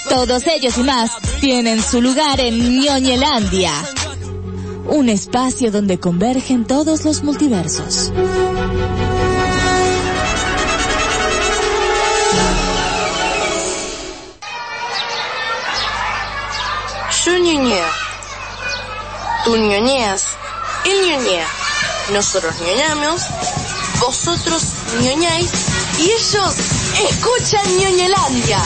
A: Todos ellos y más tienen su lugar en Ñoñelandia, un espacio donde convergen todos los multiversos.
G: Yo ñoñeo. Tú ñoñeas. Él ñoñea. Nosotros ñoñamos. Vosotros ñoñáis. Y ellos escuchan ñoñelandia.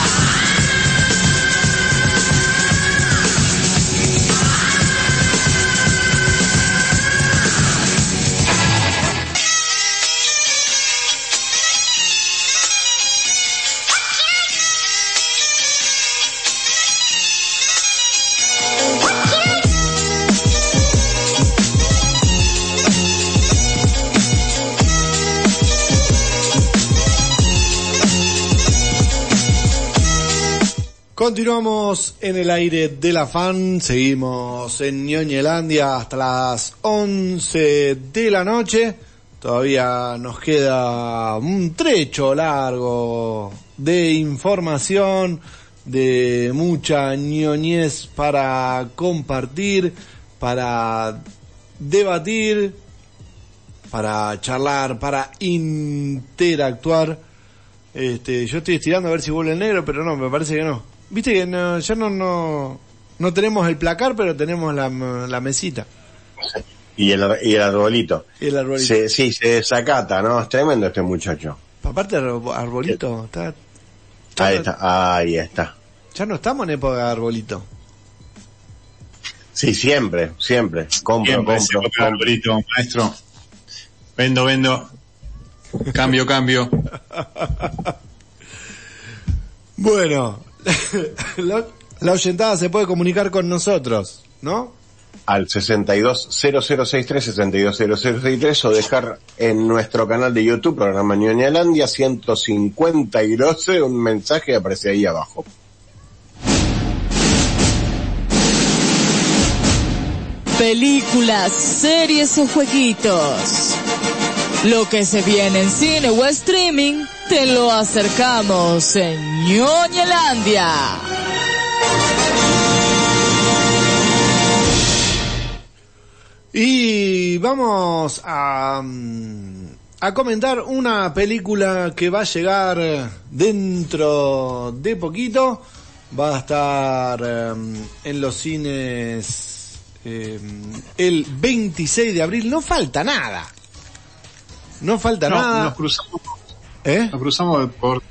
C: Continuamos en el aire de la fan, seguimos en Ñoñelandia hasta las 11 de la noche. Todavía nos queda un trecho largo de información, de mucha ñoñez para compartir, para debatir, para charlar, para interactuar. Este, yo estoy estirando a ver si vuelve el negro, pero no, me parece que no. Viste que no, ya no, no, no tenemos el placar, pero tenemos la, la mesita
D: Y el, y el arbolito.
C: y el arbolito.
D: Se- sí, se desacata, ¿no? Es tremendo este muchacho.
C: Aparte arbolito, está,
D: Ahí está, ahí está.
C: ya no estamos en época de arbolito.
D: Sí, siempre, siempre. Compro,
F: Siempre
D: compro,
F: brito, maestro. Vendo, vendo. Cambio, cambio.
C: Bueno, la, la oyentada se puede comunicar con nosotros, ¿no?
D: Al 620063, 620063 o dejar en nuestro canal de YouTube, programa Ñoñalandia 152, un mensaje aparece ahí abajo.
A: Películas, series o jueguitos. Lo que se viene en cine o streaming, te lo acercamos en Ñoñelandia.
C: Y vamos a, mm, a comentar una película que va a llegar dentro de poquito. Va a estar em, en los cines em, el 26 de abril. No falta nada. No falta
F: No,
C: nada.
F: nos cruzamos,
C: ¿Eh?
F: nos cruzamos por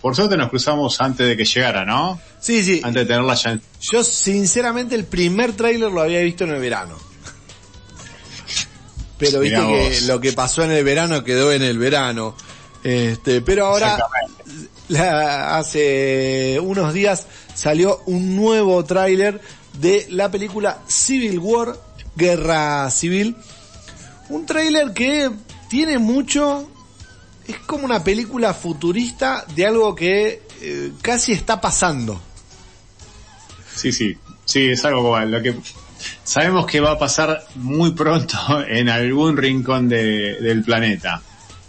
F: por suerte nos cruzamos antes de que llegara, ¿no?
C: Sí, sí.
F: Antes de tenerla ya
C: Yo sinceramente el primer tráiler lo había visto en el verano. Pero viste que lo que pasó en el verano quedó en el verano. Este, pero ahora la- hace unos días salió un nuevo tráiler de la película Civil War, Guerra Civil. Un tráiler que tiene mucho, es como una película futurista de algo que eh, casi está pasando.
F: Sí, sí, sí, es algo como lo que sabemos que va a pasar muy pronto en algún rincón de- del planeta.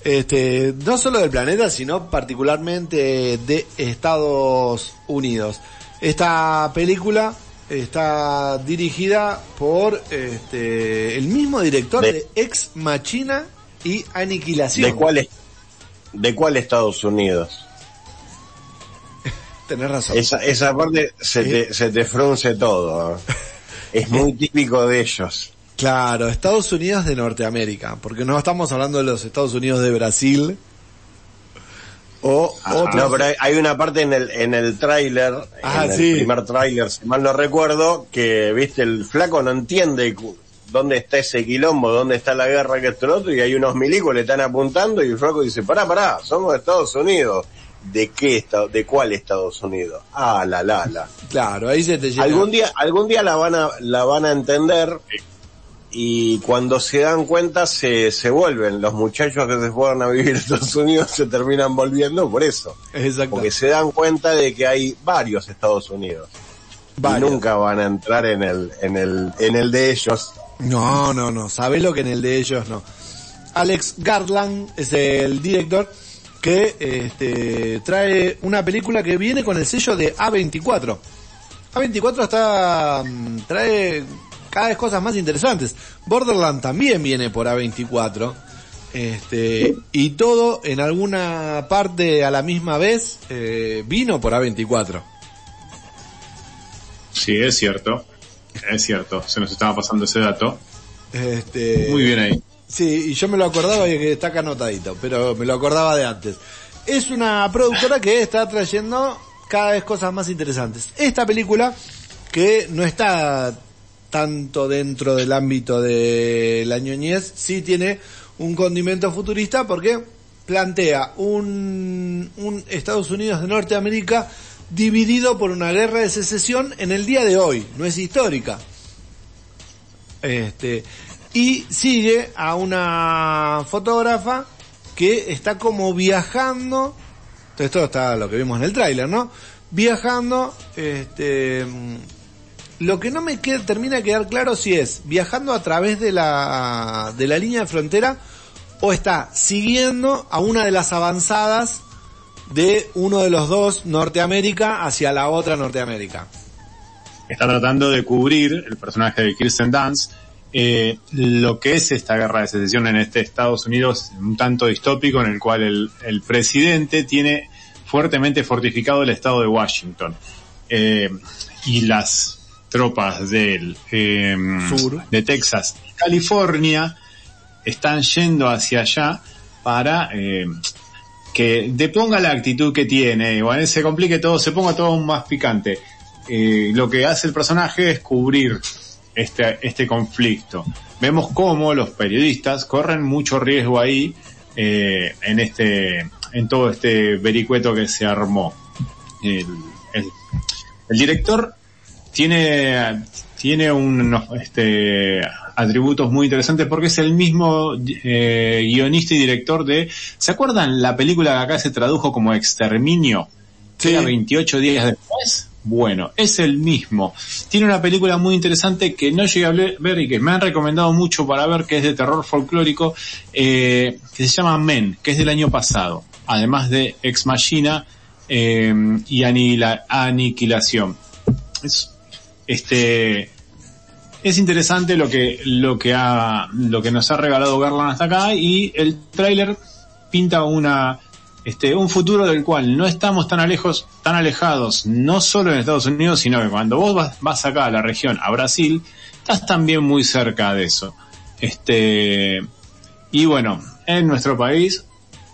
C: Este, no solo del planeta, sino particularmente de Estados Unidos. Esta película está dirigida por este, el mismo director de,
D: De-
C: Ex Machina y Aniquilación.
D: ¿De cuál, es- ¿De cuál Estados Unidos?
C: Tenés razón.
D: Esa, esa parte se te, se te frunce todo. ¿eh? es muy típico de ellos.
C: Claro, Estados Unidos de Norteamérica, porque no estamos hablando de los Estados Unidos de Brasil o otros.
D: No, pero hay, hay una parte en el, en el tráiler,
C: Ah,
D: en
C: sí.
D: el primer tráiler, si mal no recuerdo, que, viste, el flaco no entiende dónde está ese quilombo, dónde está la guerra que esto lo otro, y hay unos milicos le están apuntando y el flaco dice, pará, pará, somos de Estados Unidos. ¿De qué estado, de cuál Estados Unidos? Ah, la, la, la.
C: Claro, ahí se te llena.
D: Algún día, algún día la van a, la van a entender y cuando se dan cuenta se, se vuelven. Los muchachos que se fueron a vivir a Estados Unidos se terminan volviendo por eso.
C: Exacto.
D: Porque se dan cuenta de que hay varios Estados Unidos.
C: Varios.
D: Y nunca van a entrar en el, en el, en el de ellos.
C: No, no, no, sabes lo que en el de ellos no. Alex Garland es el director que este, trae una película que viene con el sello de A24. A24 está mm, trae cada vez cosas más interesantes. Borderland también viene por A24. Este, y todo en alguna parte a la misma vez eh, vino por A24.
F: Sí, es cierto. Es cierto. Se nos estaba pasando ese dato.
C: Este,
F: Muy bien ahí.
C: Sí, y yo me lo acordaba y que está acá anotadito, pero me lo acordaba de antes. Es una productora que está trayendo cada vez cosas más interesantes. Esta película, que no está tanto dentro del ámbito de la ñoñez, sí tiene un condimento futurista porque plantea un, un Estados Unidos de Norteamérica dividido por una guerra de secesión en el día de hoy, no es histórica. Este, y sigue a una fotógrafa que está como viajando, entonces esto está lo que vimos en el tráiler, ¿no? Viajando, este, lo que no me queda- termina de quedar claro si es viajando a través de la, de la línea de frontera o está siguiendo a una de las avanzadas de uno de los dos Norteamérica hacia la otra Norteamérica.
F: Está tratando de cubrir el personaje de Kirsten Dunst eh, lo que es esta guerra de secesión en este Estados Unidos un tanto distópico en el cual el, el presidente tiene fuertemente fortificado el estado de Washington eh, y las tropas del eh,
C: Sur.
F: de Texas y California están yendo hacia allá para eh, que deponga la actitud que tiene, igual se complique todo, se ponga todo más picante. Eh, lo que hace el personaje es cubrir este, este conflicto. Vemos cómo los periodistas corren mucho riesgo ahí eh, en este, en todo este vericueto que se armó. El, el- el director tiene, tiene unos este, atributos muy interesantes porque es el mismo eh, guionista y director de, ¿se acuerdan la película que acá se tradujo como Exterminio?
C: Sí.
F: Era 28 días después. Bueno, es el mismo. Tiene una película muy interesante que no llegué a ver y que me han recomendado mucho para ver, que es de terror folclórico, eh, que se llama Men, que es del año pasado. Además de Ex Machina eh, y Aniquilación. Es, este, es interesante lo que, lo que ha, lo que nos ha regalado Garland hasta acá y el tráiler pinta una, este, un futuro del cual no estamos tan alejos, tan alejados, no solo en Estados Unidos, sino que cuando vos vas, vas acá a la región, a Brasil, estás también muy cerca de eso. Este, y bueno, en nuestro país,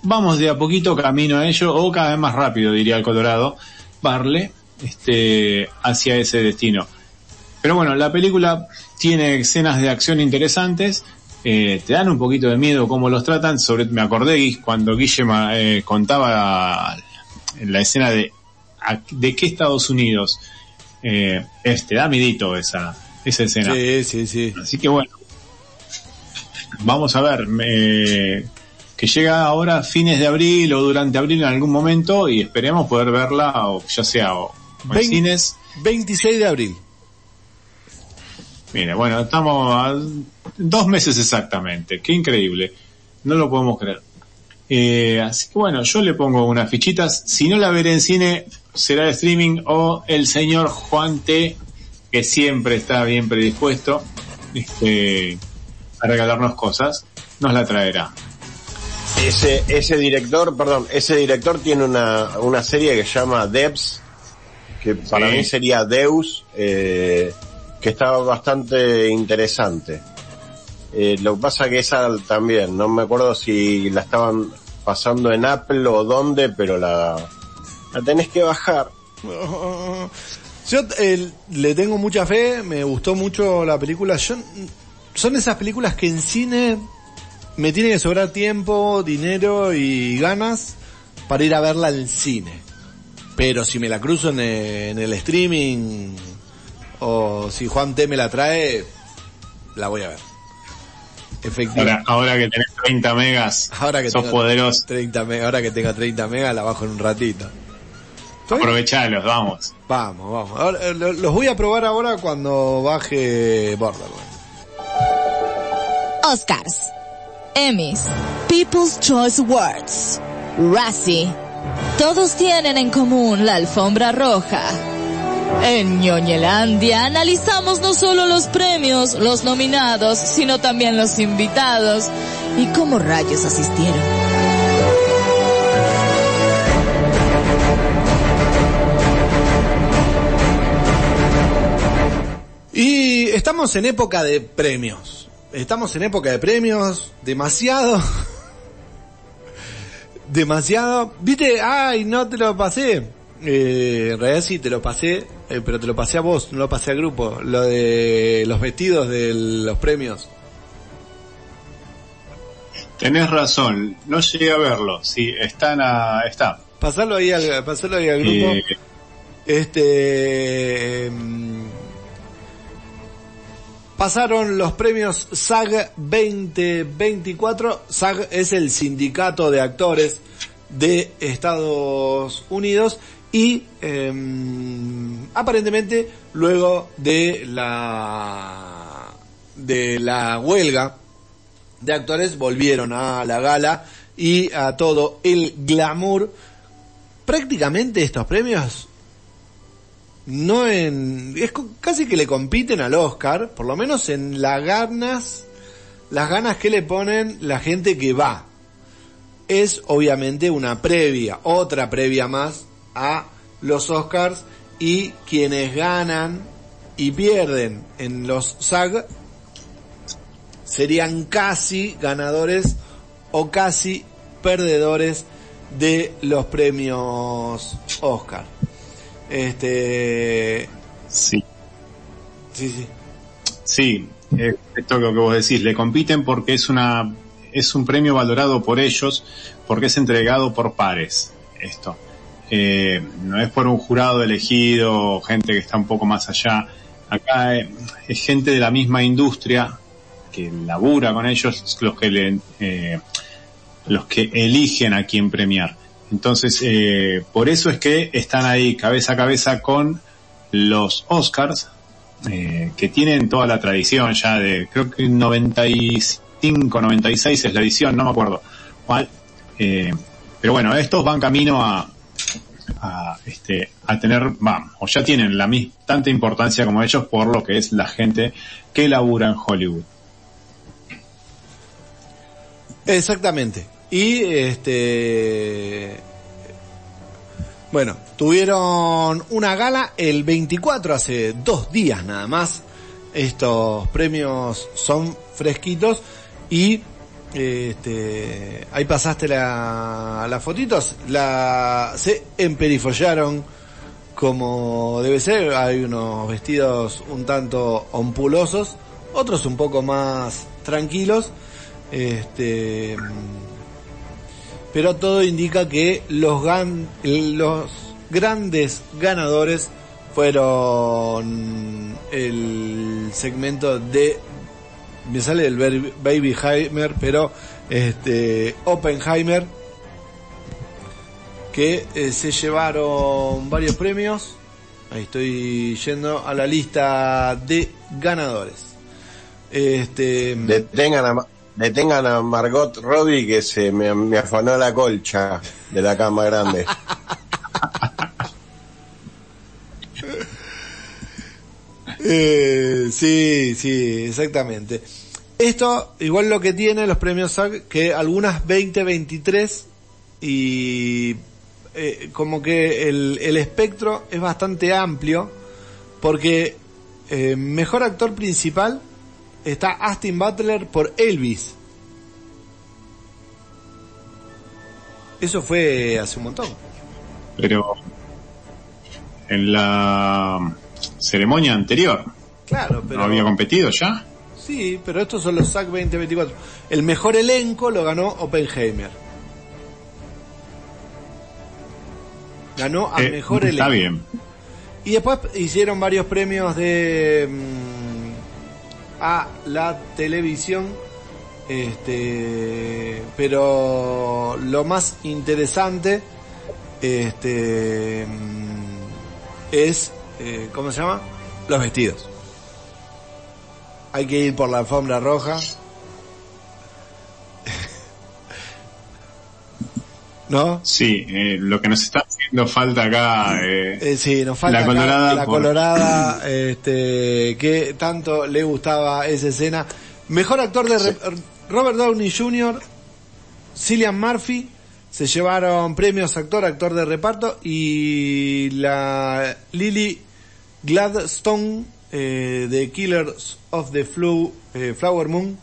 F: vamos de a poquito camino a ello, o cada vez más rápido, diría el Colorado, Barle, este, hacia ese destino. Pero bueno, la película tiene escenas de acción interesantes, eh, te dan un poquito de miedo cómo los tratan, sobre, me acordé cuando Guille eh, contaba la escena de a- de qué Estados Unidos eh, es, te da midito esa, esa escena.
C: Sí, sí, sí.
F: Así que bueno, vamos a ver, eh, que llega ahora a fines de abril o durante abril en algún momento y esperemos poder verla, o ya sea o, en cines.
C: 26 de abril.
F: Mira, bueno, estamos a dos meses exactamente, qué increíble, no lo podemos creer. Eh, así que bueno, yo le pongo unas fichitas, si no la veré en cine, será de streaming o el señor Juan T, que siempre está bien predispuesto este, a regalarnos cosas, nos la traerá.
D: Ese, ese director, perdón, ese director tiene una, una serie que se llama Debs, que para
F: Sí.
D: mí sería Deus, eh, que estaba bastante interesante. Eh, lo que pasa que esa también, no me acuerdo si la estaban pasando en Apple o dónde, pero la, la tenés que bajar.
C: Yo eh, le tengo mucha fe, me gustó mucho la película. Yo, son esas películas que en cine me tiene que sobrar tiempo, dinero y ganas para ir a verla el cine. Pero si me la cruzo en, eh, en el streaming o si Juan T me la trae, la voy a ver. Efectivamente.
F: Ahora, ahora que tenés 30 megas,
C: Ahora que
F: sos
C: tenga
F: poderoso.
C: 30 me- ahora que tenga 30 megas la bajo en un ratito. ¿Estoy?
F: Aprovechalos, vamos.
C: Vamos, vamos. Ahora, eh, lo- los voy a probar ahora cuando baje Borderlands.
A: Oscars, Emmys, People's Choice Awards, Razzie. Todos tienen en común la alfombra roja. En Ñoñelandia analizamos no solo los premios, los nominados, sino también los invitados y cómo rayos asistieron.
C: Y estamos en época de premios. Estamos en época de premios, demasiado. demasiado. ¿Viste? Ay, no te lo pasé. Eh, en realidad sí te lo pasé, eh, pero te lo pasé a vos, no lo pasé al grupo. Lo de los vestidos de los premios.
F: Tenés razón, no llegué a verlo. Sí, están a, está.
C: Pasarlo ahí al, pasarlo ahí al grupo.
F: Eh,
C: Este em, pasaron los premios SAG 2024. SAG es el sindicato de actores de Estados Unidos y em, aparentemente luego de la de la huelga de actores volvieron a la gala y a todo el glamour. Prácticamente estos premios no en es casi que le compiten al Oscar, por lo menos en las ganas las ganas que le ponen la gente que va. Es obviamente una previa, otra previa más a los Oscars y quienes ganan y pierden en los SAG serían casi ganadores o casi perdedores de los premios Oscar. Este,
F: sí,
C: sí, sí.
F: sí, esto que vos decís, le compiten porque es una, es un premio valorado por ellos, porque es entregado por pares, esto. Eh, no es por un jurado elegido, gente que está un poco más allá. Acá eh, es gente de la misma industria que labura con ellos los que le, eh, los que eligen a quién premiar. Entonces, eh, por eso es que están ahí cabeza a cabeza con los Oscars, eh, que tienen toda la tradición ya de, creo que 95, 96 es la edición, no me acuerdo cuál. Pero bueno, estos van camino a, a, este, a tener, va, o ya tienen la mis, tanta importancia como ellos por lo que es la gente que labura en Hollywood.
C: Exactamente. Y este bueno, tuvieron una gala el 24 hace dos días nada más. Estos premios son fresquitos y este ahí pasaste la, las fotitos, la se emperifollaron como debe ser, hay unos vestidos un tanto ompulosos, otros un poco más tranquilos. Este pero todo indica que los, gan- los grandes ganadores fueron el segmento de me sale el ver- Babyheimer pero este Oppenheimer que eh, se llevaron varios premios ahí estoy yendo a la lista de ganadores este
D: Detengan a, detengan a Margot Robbie que se me, me afanó la colcha de la cama grande.
C: Eh, sí, sí, exactamente. Esto, igual lo que tiene los premios SAG, que algunas 2023 y eh, como que el, el espectro es bastante amplio, porque eh, mejor actor principal está Austin Butler por Elvis. Eso fue hace un montón.
F: Pero en la ceremonia anterior
C: Claro, pero...
F: no había competido ya.
C: Sí, pero estos son los SAC 2024. El mejor elenco lo ganó Oppenheimer. Ganó al
F: Eh,
C: mejor elenco.
F: Está bien.
C: Y después hicieron varios premios de mm, a la televisión. Este, pero lo más interesante este mm, es eh, ¿cómo se llama? Los vestidos. Hay que ir por la alfombra roja. ¿No?
F: Sí, eh, lo que nos está haciendo falta acá. eh,
C: Eh, sí, nos falta
F: La
C: acá
F: colorada
C: la
F: por-
C: colorada, este, que tanto le gustaba esa escena. Mejor actor de re- Robert Downey Jr., Cillian Murphy, se llevaron premios actor, actor de reparto y la Lily Gladstone eh, de Killers of the Flu- eh, Flower Moon,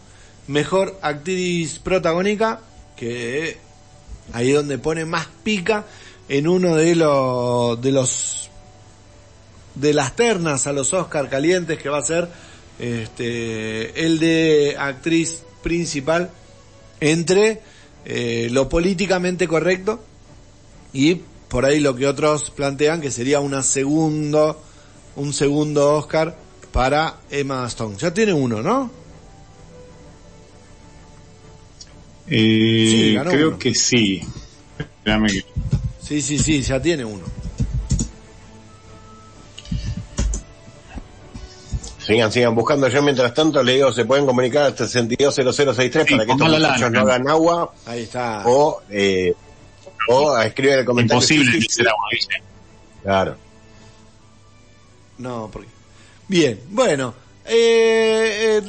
C: mejor actriz protagónica, que ahí donde pone más pica en uno de los de los de las ternas a los Oscar calientes que va a ser este el de actriz principal entre eh, lo políticamente correcto y por ahí lo que otros plantean que sería una segundo un segundo Oscar para Emma Stone. Ya tiene uno, ¿no?
F: eh,
C: Sí,
F: creo
C: uno.
F: que sí. Espérame que-
C: Sí, sí, sí, ya tiene uno.
D: Sigan, sigan buscando. Yo mientras tanto le digo, se pueden comunicar al 620063
F: Sí,
D: para que estos muchachos no hagan agua
C: Ahí está.
D: o, eh, o escriben el comentario.
F: Imposible la.
D: Claro.
C: No, porque... Bien, bueno. eh,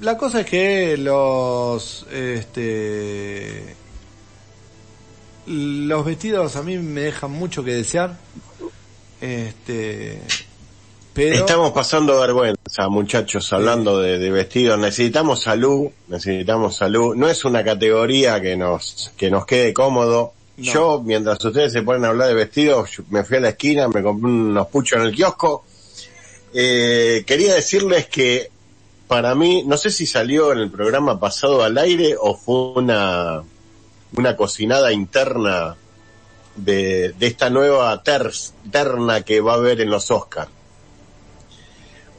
C: la cosa es que los... Este... Los vestidos a mí me dejan mucho que desear. Este... Pero...
D: Estamos pasando vergüenza, muchachos, hablando de, de vestidos. Necesitamos salud, necesitamos salud. No es una categoría que nos, que nos quede cómodo.
C: No.
D: Yo, mientras ustedes se ponen a hablar de vestidos, me fui a la esquina, me compré unos puchos en el kiosco. Eh, quería decirles que para mí, no sé si salió en el programa pasado al aire o fue una, una cocinada interna de, de esta nueva terna que va a haber en los Oscars.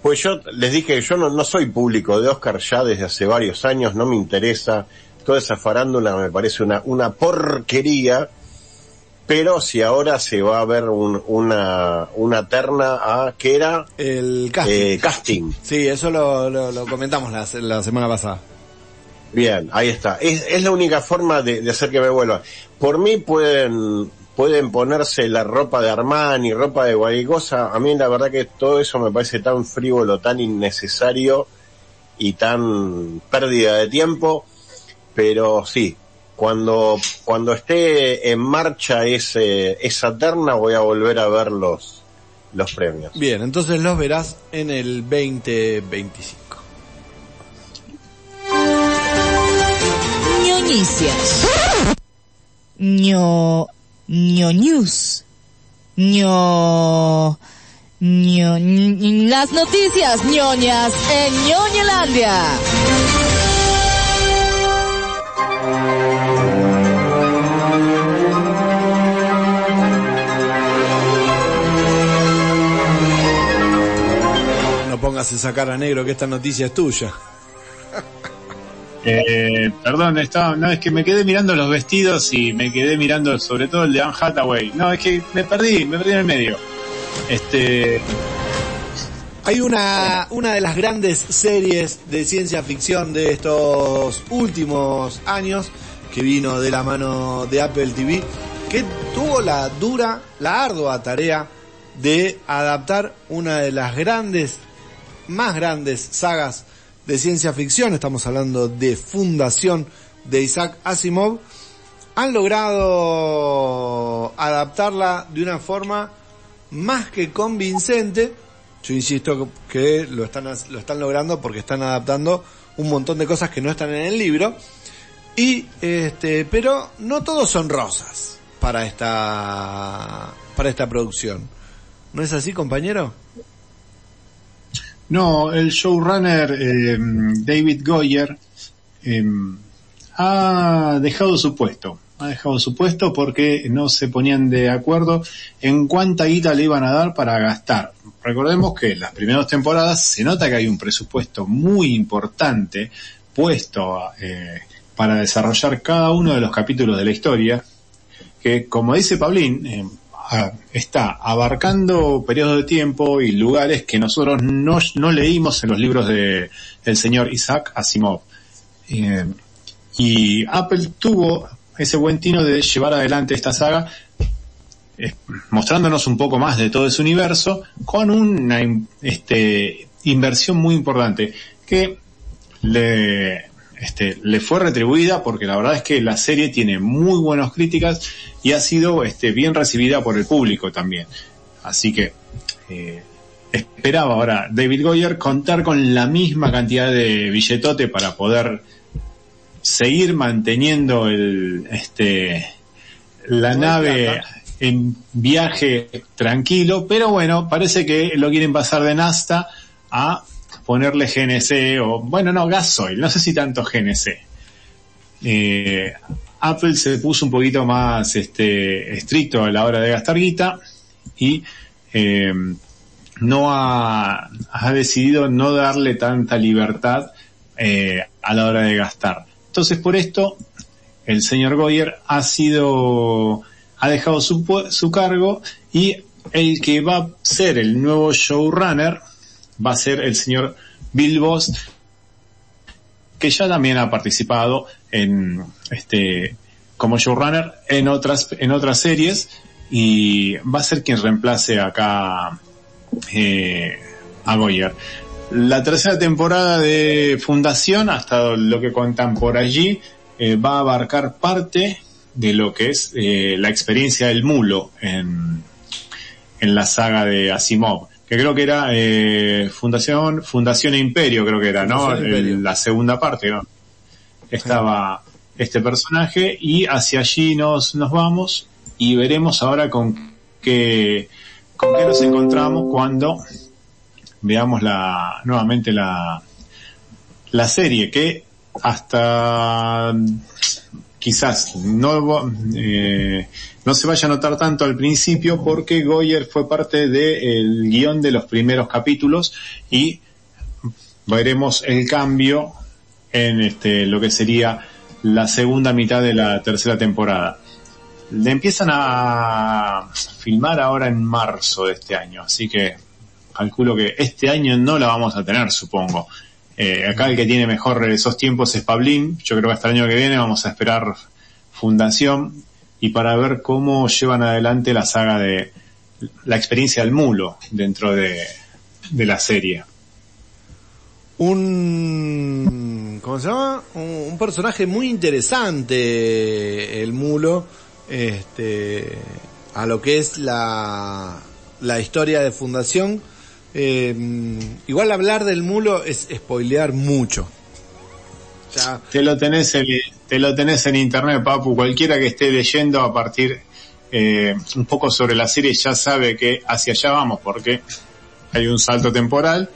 D: Pues yo les dije que yo no, no soy público de Oscar ya desde hace varios años, no me interesa, toda esa farándula me parece una, una porquería, pero si ahora se va a ver un- una, una terna a, ¿qué era?
C: El casting.
D: Eh, casting.
C: Sí, eso lo, lo, lo comentamos la, la semana pasada.
D: Bien, ahí está. Es, es la única forma de, de hacer que me vuelvan. Por mí pueden, pueden ponerse la ropa de Armani, ropa de cualquier cosa. A mí la verdad que todo eso me parece tan frívolo, tan innecesario y tan pérdida de tiempo. Pero sí, cuando, cuando esté en marcha ese, esa terna voy a volver a ver los, los premios.
C: Bien, entonces los verás en el 2025.
A: Ñoñicias. Ño. Ño News. Ño. Ño. Las noticias ñoñas en Ñoñelandia.
C: Pongas esa cara negro que esta noticia es tuya.
F: Eh, perdón, estaba, no, es que me quedé mirando los vestidos y me quedé mirando sobre todo el de Anne Hathaway. No, es que me perdí, me perdí en el medio. Este,
C: Hay una, una de las grandes series de ciencia ficción de estos últimos años que vino de la mano de Apple TV, que tuvo la dura, la ardua tarea de adaptar una de las grandes, más grandes sagas de ciencia ficción, estamos hablando de Fundación de Isaac Asimov, han logrado adaptarla de una forma más que convincente Yo insisto que lo están, lo están logrando porque están adaptando un montón de cosas que no están en el libro. Y, este, pero no todos son rosas para esta, para esta producción. ¿No es así, compañero?
F: No, el showrunner eh, David Goyer eh, ha dejado su puesto. Ha dejado su puesto porque no se ponían de acuerdo en cuánta guita le iban a dar para gastar. Recordemos que en las primeras temporadas se nota que hay un presupuesto muy importante puesto eh, para desarrollar cada uno de los capítulos de la historia, que como dice Paulín, eh, está abarcando periodos de tiempo y lugares que nosotros no, no leímos en los libros de, del señor Isaac Asimov. Eh, y Apple tuvo ese buen tino de llevar adelante esta saga eh, mostrándonos un poco más de todo ese universo con una este, inversión muy importante que le, este, le fue retribuida porque la verdad es que la serie tiene muy buenas críticas y ha sido este, bien recibida por el público también. Así que eh, esperaba ahora David Goyer contar con la misma cantidad de billetote para poder seguir manteniendo el, este, la nave en viaje tranquilo, pero bueno, parece que lo quieren pasar de Nasta a ponerle GNC o, bueno, no, gasoil, no sé si tanto GNC. Eh, Apple se puso un poquito más este, estricto a la hora de gastar guita y eh, no ha, ha, decidido no darle tanta libertad eh, a la hora de gastar. Entonces por esto el señor Goyer ha sido ha dejado su, su cargo y el que va a ser el nuevo showrunner va a ser el señor Bill Boss, que ya también ha participado en este como showrunner en otras en otras series y va a ser quien reemplace acá eh, a Goyer. La tercera temporada de Fundación, hasta lo que cuentan por allí, eh, va a abarcar parte de lo que es eh, la experiencia del mulo en, en la saga de Asimov, que creo que era eh, Fundación, Fundación e Imperio, creo que era, ¿no? El, la segunda parte, ¿no? Estaba este personaje y hacia allí nos, nos vamos y veremos ahora con qué, con qué nos encontramos cuando veamos la, nuevamente la, la serie que hasta quizás no, eh, no se vaya a notar tanto al principio porque Goyer fue parte del guion de los primeros capítulos y veremos el cambio en este, lo que sería la segunda mitad de la tercera temporada. Le empiezan a filmar ahora en marzo de este año, así que calculo que este año no la vamos a tener, supongo. Eh, acá el que tiene mejor esos tiempos es Pablín. Yo creo que hasta el año que viene vamos a esperar Fundación y para ver cómo llevan adelante la saga de la experiencia del mulo dentro de, la serie.
C: Un, ¿cómo se llama? Un, un, personaje muy interesante, el mulo, este, a lo que es la, la historia de Fundación eh, igual hablar del mulo es spoilear mucho.
F: Ya. Te lo tenés en, te lo tenés en internet, Papu. Cualquiera que esté leyendo a partir eh, un poco sobre la serie ya sabe que hacia allá vamos porque hay un salto temporal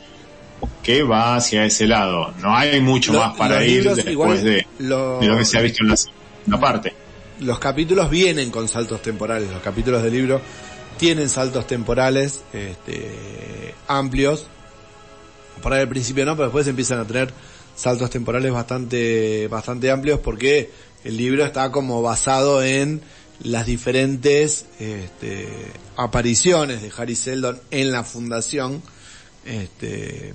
F: que va hacia ese lado. No hay mucho lo, más para ir después de, lo, de, lo, que se ha visto en la segunda parte.
C: Los capítulos vienen con saltos temporales. Los capítulos del libro tienen saltos temporales este, amplios. Por ahí al principio no, pero después empiezan a tener saltos temporales bastante, bastante amplios porque el libro está como basado en las diferentes este, apariciones de Harry Seldon en la fundación. Este,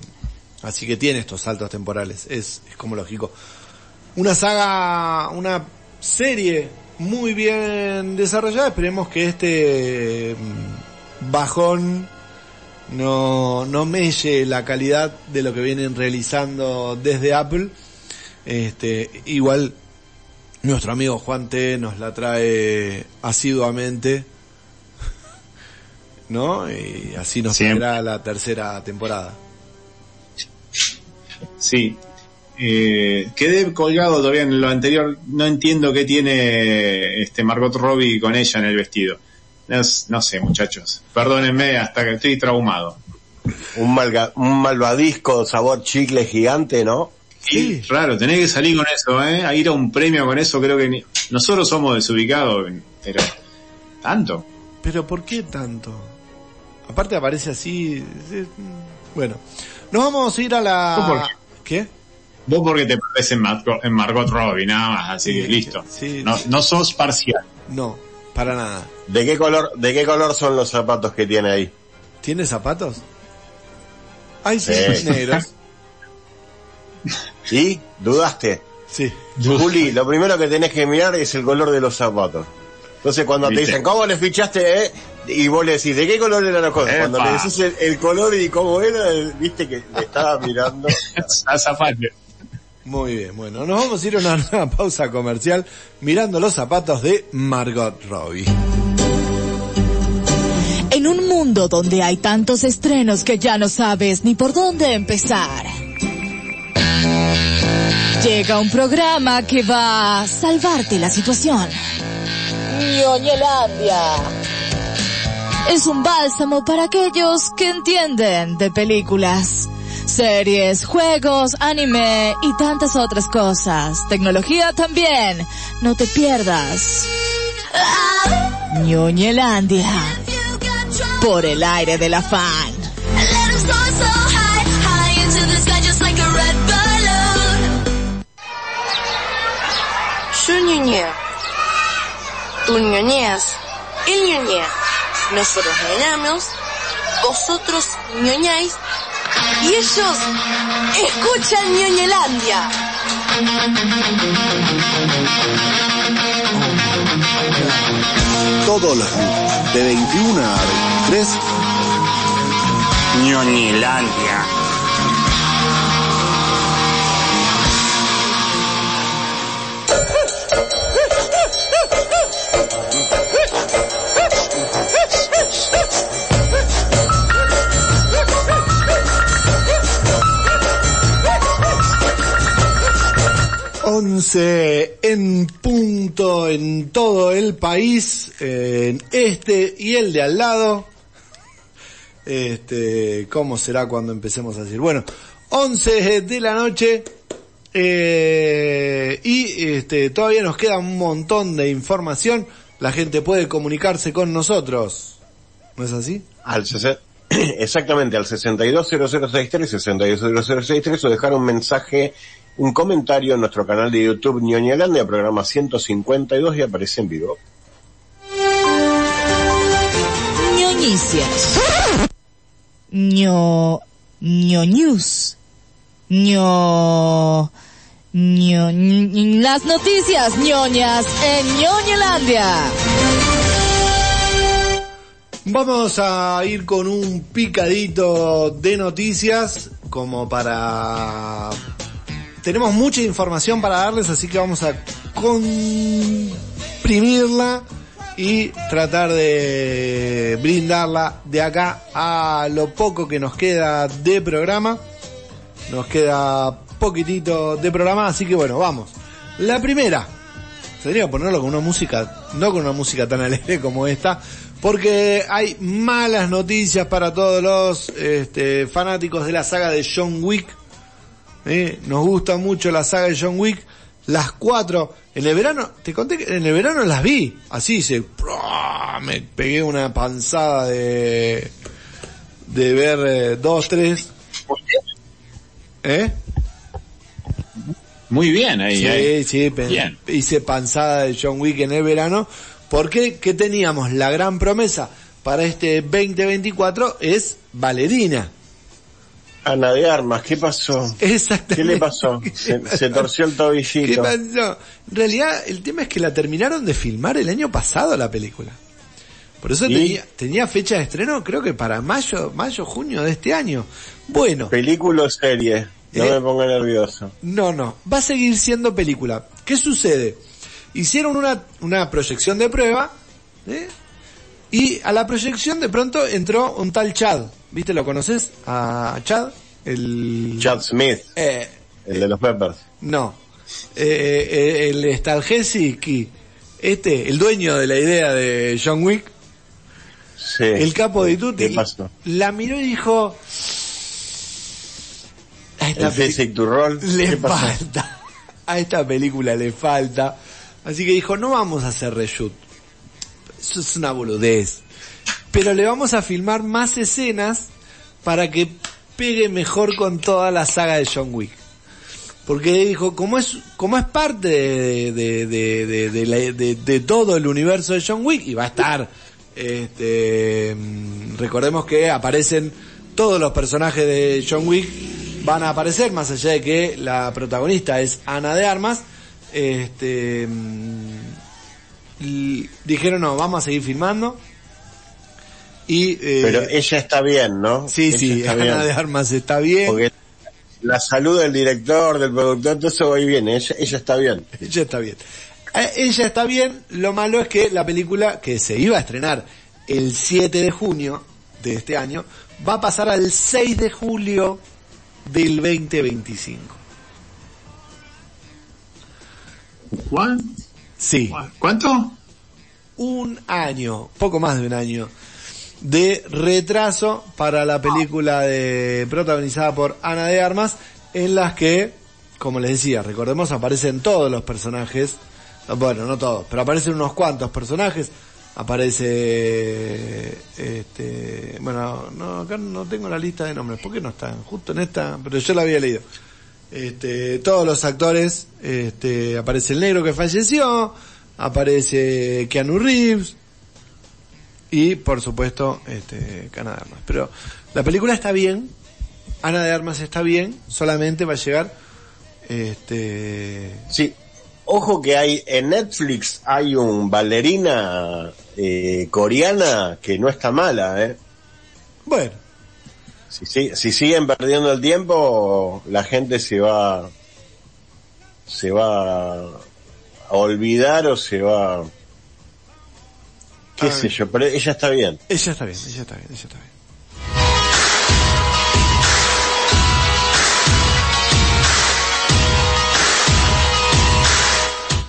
C: así que tiene estos saltos temporales, es, es como lógico. Una saga, una serie muy bien desarrollada. Esperemos que este mm, bajón no, no melle la calidad de lo que vienen realizando desde Apple. Este, igual nuestro amigo Juan T nos la trae asiduamente. ¿no? Y así nos traerá la tercera temporada.
F: Sí. Eh, quedé colgado todavía en lo anterior. No entiendo qué tiene este Margot Robbie con ella en el vestido. No, sé, muchachos. Perdónenme, hasta que estoy traumado.
D: Un, malga- un malvadisco sabor chicle gigante, ¿no?
F: Sí, raro, tenés que salir con eso, ¿eh? A ir a un premio con eso, creo que ni- nosotros somos desubicados, pero tanto.
C: Pero ¿por qué tanto? Aparte aparece así. eh, Bueno, nos vamos a ir a la.
F: ¿Tú por
C: qué?
F: Vos porque te pareces en Margot, en Margot Robbie, nada más, así que
C: Sí,
F: listo.
C: sí,
F: no,
C: sí.
F: no sos parcial.
C: No, para nada.
D: ¿De qué color, de qué color son los zapatos que tiene ahí?
C: ¿Tiene zapatos? Ay, sí,
D: Sí.
C: negros.
D: ¿Y? ¿Dudaste?
C: Sí.
D: Juli, lo primero que tenés que mirar es el color de los zapatos. Entonces cuando te dicen, ¿cómo le fichaste? eh? Y vos le decís, ¿de qué color eran las cosas? Cuando le decís el, el color y cómo era, viste que le estaba mirando.
F: Azafate.
C: Muy bien, bueno, nos vamos a ir a una nueva pausa comercial mirando los zapatos de Margot Robbie.
A: En un mundo donde hay tantos estrenos que ya no sabes ni por dónde empezar. Llega un programa que va a salvarte la situación. Ñoñelandia. Es un bálsamo para aquellos que entienden de películas, series, juegos, anime y tantas otras cosas. Tecnología también. No te pierdas. Ñoñelandia. Por el aire de la fan.
G: Yo ñoñeo. Tú ñoñeas. Él ñoñea. Nosotros ñoñamos. Vosotros ñoñáis y ellos escuchan Ñoñelandia.
I: Todos los de 21 a 23,
E: Ñoñelandia.
C: 11 en punto en todo el país, en este y el de al lado. Este, ¿cómo será cuando empecemos a decir? Bueno, 11 de la noche. Eh, y este, todavía nos queda un montón de información. La gente puede comunicarse con nosotros. ¿No es así?
D: Al Exactamente, al 620063, 620063 o dejar un mensaje un comentario en nuestro canal de YouTube Ñoñalandia, programa 152 y aparece en vivo.
A: ñoñicias. ño, ño, ño, ñ- las noticias ñoñas en ñoñelandia.
C: Vamos a ir con un picadito de noticias como para... Tenemos mucha información para darles, así que vamos a comprimirla y tratar de brindarla de acá a lo poco que nos queda de programa. Nos queda poquitito de programa, así que bueno, vamos. La primera, que ponerlo con una música, no con una música tan alegre como esta, porque hay malas noticias para todos los este, fanáticos de la saga de John Wick. ¿Eh? Nos gusta mucho la saga de John Wick. Las cuatro, en el verano, te conté que en el verano las vi, así se, me pegué una panzada de, de ver eh, dos, tres. ¿Eh?
F: Muy bien ahí.
C: Sí,
F: ahí.
C: sí,
F: Bien.
C: hice panzada de John Wick en el verano, porque que teníamos la gran promesa para este 2024 es Valerina.
D: Ana de Armas, ¿qué pasó?
C: Exactamente.
D: ¿Qué le pasó? Se, se torció el
C: ¿Qué
D: tobillito.
C: pasó? En realidad, el tema es que la terminaron de filmar el año pasado la película. Por eso tenía, tenía fecha de estreno, creo que para mayo, mayo, junio de este año. Bueno,
D: Película o serie. No
C: ¿Eh?
D: me ponga nervioso.
C: No, no, va a seguir siendo película. ¿Qué sucede? Hicieron una, una proyección de prueba, ¿eh? Y a la proyección de pronto entró un tal Chad. ¿Viste? ¿Lo conoces? A Chad. El...
D: Chad Smith,
C: Eh,
D: el de los Peppers.
C: no. Eh, eh, el Stalgesiki. Este, el dueño de la idea de John Wick.
D: Sí.
C: El capo de Tutti.
D: ¿Qué pasó?
C: La miró y dijo... A esta
D: El to Roll.
C: le falta. A esta película le falta. Así que dijo, no vamos a hacer reshoot. Eso es una boludez. Pero le vamos a filmar más escenas para que pegue mejor con toda la saga de John Wick. Porque dijo, como es, como es parte de, de, de, de, todo el universo de John Wick, y va a estar, este, mm, recordemos que aparecen todos los personajes de John Wick, van a aparecer, más allá de que la protagonista es Ana de Armas, este, mm, dijeron, no, vamos a seguir filmando. Y, eh,
D: Pero ella está bien, ¿no?
C: sí,
D: Ella
C: sí,
D: está
C: Ana
D: bien.
C: de Armas está bien.
D: Porque la salud del director, del productor, todo eso va y viene. Ella, ella está bien.
C: Ella está bien. Eh, Ella está bien, lo malo es que la película que se iba a estrenar el 7 de junio de este año va a pasar al 6 de julio del 2025.
F: ¿Cuán-
C: Sí,
F: ¿Cuánto?
C: un año, poco más de un año de retraso para la película de protagonizada por Ana de Armas en las que, como les decía, recordemos aparecen todos los personajes, bueno, no todos, pero aparecen unos cuantos personajes, aparece este, bueno, no acá no tengo la lista de nombres, ¿por qué no están? Justo en esta, pero yo la había leído. Este, todos los actores, este, aparece el negro que falleció, aparece Keanu Reeves y por supuesto este Ana de Armas. Pero la película está bien, Ana de Armas está bien, solamente va a llegar este
D: Sí. Ojo que hay, en Netflix hay un bailarina eh, coreana que no está mala, eh.
C: bueno,
D: Si, si, si siguen perdiendo el tiempo, la gente se va, se va a olvidar o se va, qué sé yo, pero ella está bien.
C: ella está bien, ella está bien, ella está bien.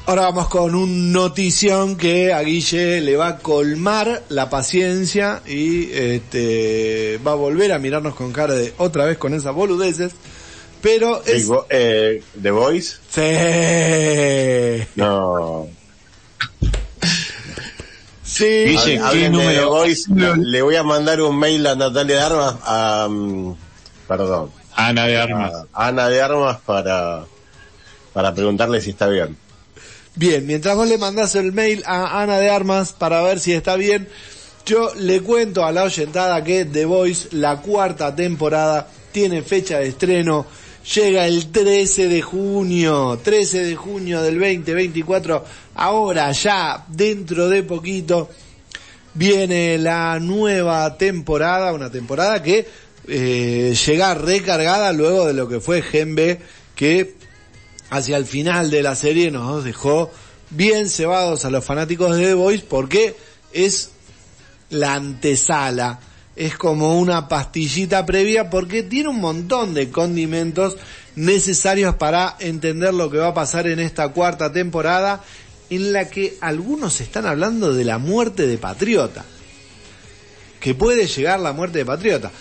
C: Ahora vamos con un notición que a Guille le va a colmar la paciencia y este va a volver a mirarnos con cara de otra vez con esas boludeces. Pero es...
D: Digo, eh, The Voice,
C: Sí.
D: no.
C: Sí.
F: Guille,
D: Hablen
F: ¿qué
D: de
F: número?
D: The Voice, le voy a mandar un mail a Natalia de Armas, a, mm, perdón,
F: Ana de Armas.
D: a Ana de Armas para, para preguntarle si está bien.
C: Bien, mientras vos le mandás el mail a Ana de Armas para ver si está bien, yo le cuento a la oyentada que The Voice, la cuarta temporada, tiene fecha de estreno, llega el 13 de junio, 13 de junio del 2024, ahora ya, dentro de poquito, viene la nueva temporada, una temporada que eh, llega recargada luego de lo que fue Gen B, que hacia el final de la serie nos dejó bien cebados a los fanáticos de The Voice porque es la antesala, es como una pastillita previa porque tiene un montón de condimentos necesarios para entender lo que va a pasar en esta cuarta temporada en la que algunos están hablando de la muerte de Patriota. Que puede llegar la muerte de Patriota.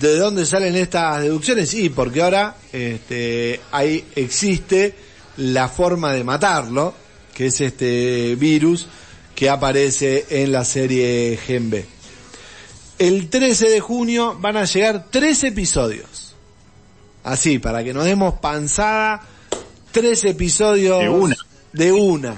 C: ¿De dónde salen estas deducciones? Sí, porque ahora este, ahí existe la forma de matarlo, que es este virus que aparece en la serie Gen. El 13 de junio van a llegar tres episodios. Así, para que nos demos panzada, tres episodios
F: De una.
C: de una.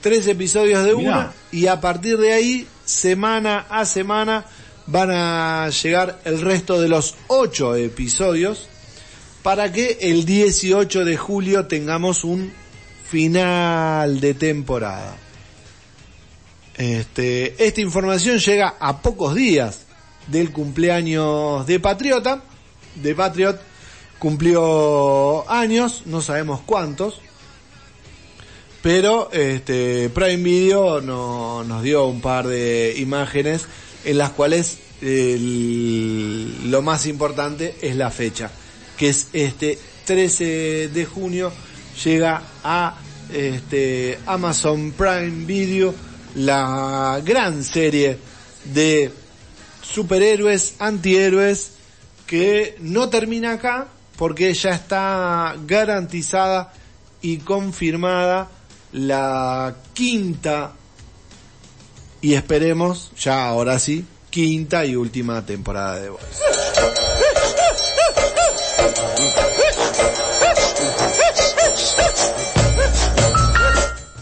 C: Tres episodios de
F: Mirá.
C: una y a partir de ahí, semana a semana, van a llegar el resto de los ocho episodios para que el 18 de julio tengamos un final de temporada. Este, esta información llega a pocos días del cumpleaños de Patriota. De Patriot cumplió años, no sabemos cuántos. pero este, Prime Video no, nos dio un par de imágenes en las cuales lo más importante es la fecha, que es este 13 de junio llega a este Amazon Prime Video la gran serie de superhéroes, antihéroes que no termina acá porque ya está garantizada y confirmada la quinta y esperemos ya ahora sí quinta y última temporada de Voice.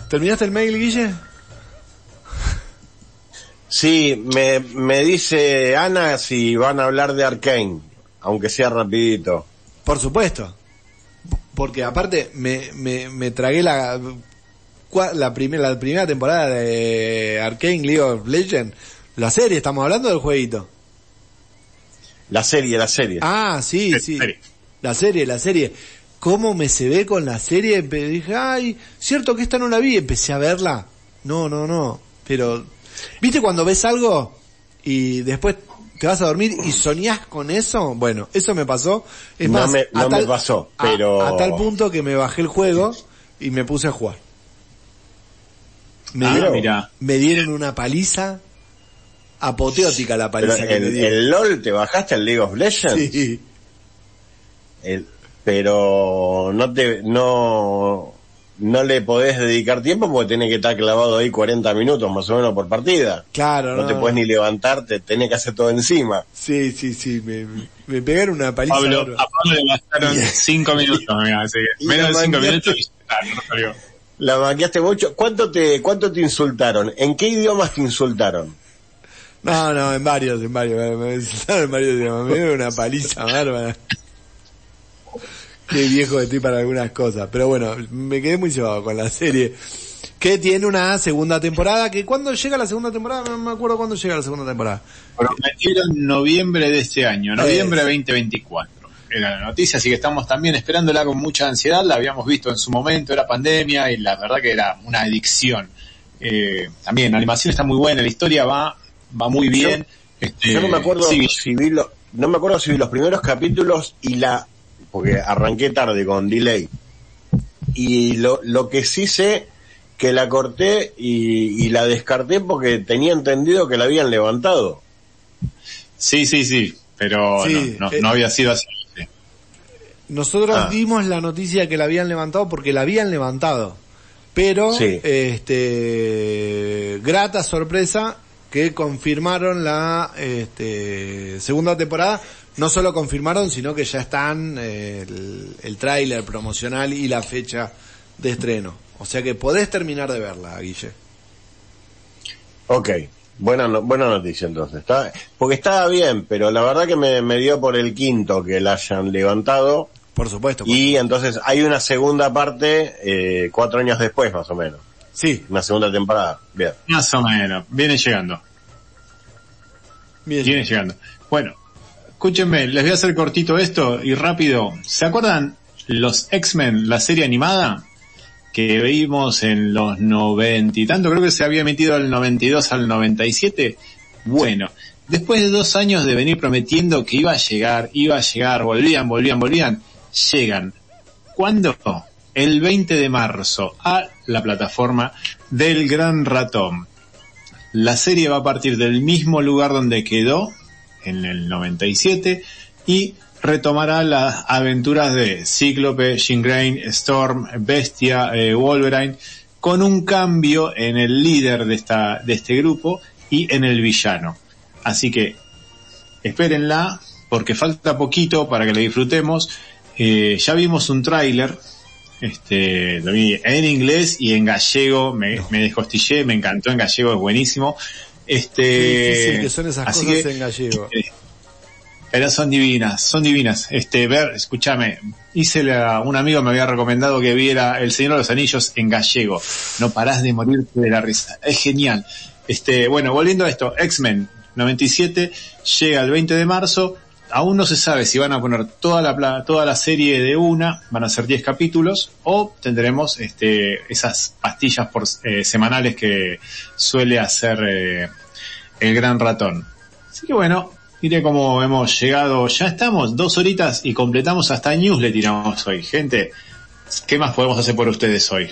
C: ¿Terminaste el mail, Guille?
D: Sí, me, me dice Ana si van a hablar de Arkane, aunque sea rapidito.
C: Por supuesto. Porque aparte me, me, me tragué la, la, primera la primera temporada de Arcane League of Legends. La serie, estamos hablando del jueguito.
D: La serie, la serie.
C: Ah, sí, sí. La serie, la serie. ¿Cómo me se ve con la serie? Dije, ay, cierto que esta no la vi. Empecé a verla. No, no, no. Pero, ¿viste cuando ves algo y después te vas a dormir y soñás con eso? Bueno, eso me pasó. Es
D: No
C: más,
D: me-
C: a
D: no me pasó, pero-
C: A, tal punto que me bajé el juego y me puse a jugar. Me,
F: Ah,
C: dieron, me dieron una paliza apoteótica la
D: Pero
C: paliza que me
D: el,
C: dieron.
D: el LOL, ¿te bajaste el League of Legends?
C: Sí.
D: El- pero no te, no, no le podés dedicar tiempo porque tenés que estar clavado ahí 40 minutos más o menos por partida.
C: Claro,
D: No te puedes ni levantarte, tenés que hacer todo encima.
C: Sí, sí, sí, me, me pegaron una paliza.
F: Pablo, a Pablo le bastaron cinco minutos, mira, así que menos de cinco
D: mañana-
F: minutos y ah, no salió.
D: La maquiaste mucho. ¿Cuánto te, cuánto te insultaron? ¿En qué idiomas te insultaron?
C: No, no, en varios, en varios, me, me insultaron en varios idiomas. me dieron una paliza bárbara. Qué viejo que estoy para algunas cosas. Pero bueno, me quedé muy llevado con la serie. Que tiene una segunda temporada, que cuando llega la segunda temporada, no me acuerdo cuándo llega la segunda temporada.
F: Prometieron noviembre de este año, noviembre
C: Eso.
F: 2024. Era la noticia, así que estamos también esperándola con mucha ansiedad. La habíamos visto en su momento, era pandemia y la verdad que era una adicción. Eh, también, la animación está muy buena, la historia va, va muy bien. Este,
D: Yo no me acuerdo
F: sí,
D: si vi lo- no me acuerdo si vi los primeros capítulos y la, porque arranqué tarde con delay. Y lo, lo que sí sé que la corté y, y la descarté porque tenía entendido que la habían levantado.
F: sí, sí, sí, pero
C: Sí,
F: no, no,
C: eh,
F: no había sido así. sí.
C: Nosotros
D: Ah.
C: dimos la noticia que la habían levantado porque la habían levantado. Pero,
D: Sí.
C: este, grata sorpresa que confirmaron la este, segunda temporada. No solo confirmaron, sino que ya están eh, el, el tráiler promocional y la fecha de estreno. O sea que podés terminar de verla, Guille.
D: Ok, buena, no- buena noticia entonces. Está, porque estaba bien, pero la verdad que me, me dio por el quinto que la hayan levantado.
C: Por supuesto.
D: Y entonces hay una segunda parte eh, cuatro años después más o menos.
C: Sí,
D: Una segunda temporada. Bien.
F: Más o menos, viene llegando.
C: bien.
F: Viene llegando. Bueno, escúchenme, les voy a hacer cortito esto y rápido. ¿Se acuerdan los X-Men, la serie animada? Que vimos en los noventa y tanto, creo que se había emitido del 92 al 97. Bueno, después de dos años de venir prometiendo que iba a llegar, iba a llegar, volvían, volvían, volvían, llegan. ¿Cuándo? El 20 de marzo a la plataforma del Gran Ratón. La serie va a partir del mismo lugar donde quedó, en el 97, y retomará las aventuras de Cíclope, Grey, Storm, Bestia, eh, Wolverine, con un cambio en el líder de esta, de este grupo y en el villano. Así que, espérenla, porque falta poquito para que la disfrutemos. Eh, ya vimos un tráiler, este, lo vi en inglés y en gallego, me, me descostillé, me encantó en gallego, es buenísimo. Este,
C: Qué difícil que son esas
F: así
C: cosas
F: que,
C: en gallego.
F: eh, pero son divinas, son divinas. Este, ver, escúchame, hice la, un amigo me había recomendado que viera El Señor de los Anillos en gallego. No parás de morirte de la risa. Es genial. Este, bueno, volviendo a esto, X-Men 97 llega el 20 de marzo aún no se sabe si van a poner toda la, toda la serie de una, van a ser 10 capítulos, o tendremos este, esas pastillas por, eh, semanales que suele hacer eh, el gran ratón. Así que bueno, mire cómo hemos llegado, ya estamos dos horitas y completamos hasta news le tiramos hoy. Gente, ¿qué más podemos hacer por ustedes hoy?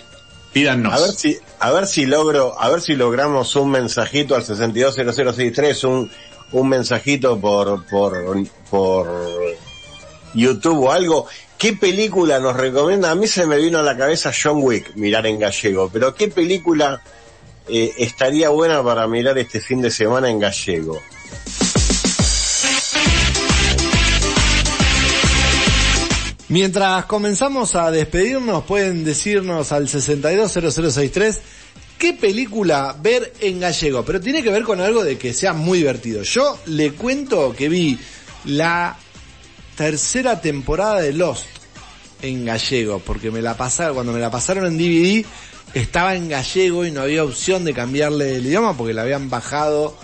F: Pídanos.
D: A ver si, a ver si logro, a ver si logramos un mensajito al 620063, un, un mensajito por, por, por YouTube o algo. ¿Qué película nos recomienda? A mí se me vino a la cabeza John Wick, mirar en gallego, pero ¿qué película eh, estaría buena para mirar este fin de semana en gallego?
C: Mientras comenzamos a despedirnos, pueden decirnos al 620063 qué película ver en gallego, pero tiene que ver con algo de que sea muy divertido. Yo le cuento que vi la tercera temporada de Lost en gallego, porque me la pasaron, cuando me la pasaron en DVD, estaba en gallego y no había opción de cambiarle el idioma porque la habían bajado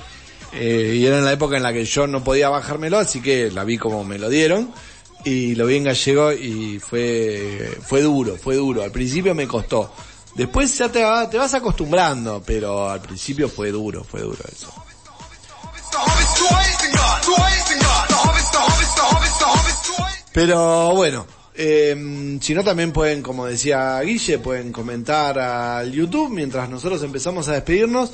C: eh, y era en la época en la que yo no podía bajármelo, así que la vi como me lo dieron y lo vi en gallego y fue fue duro, fue duro. Al principio me costó. Después ya te, va- te vas acostumbrando, pero al principio fue duro, fue duro eso. Pero bueno, eh, si no también pueden, como decía Guille, pueden comentar al YouTube mientras nosotros empezamos a despedirnos.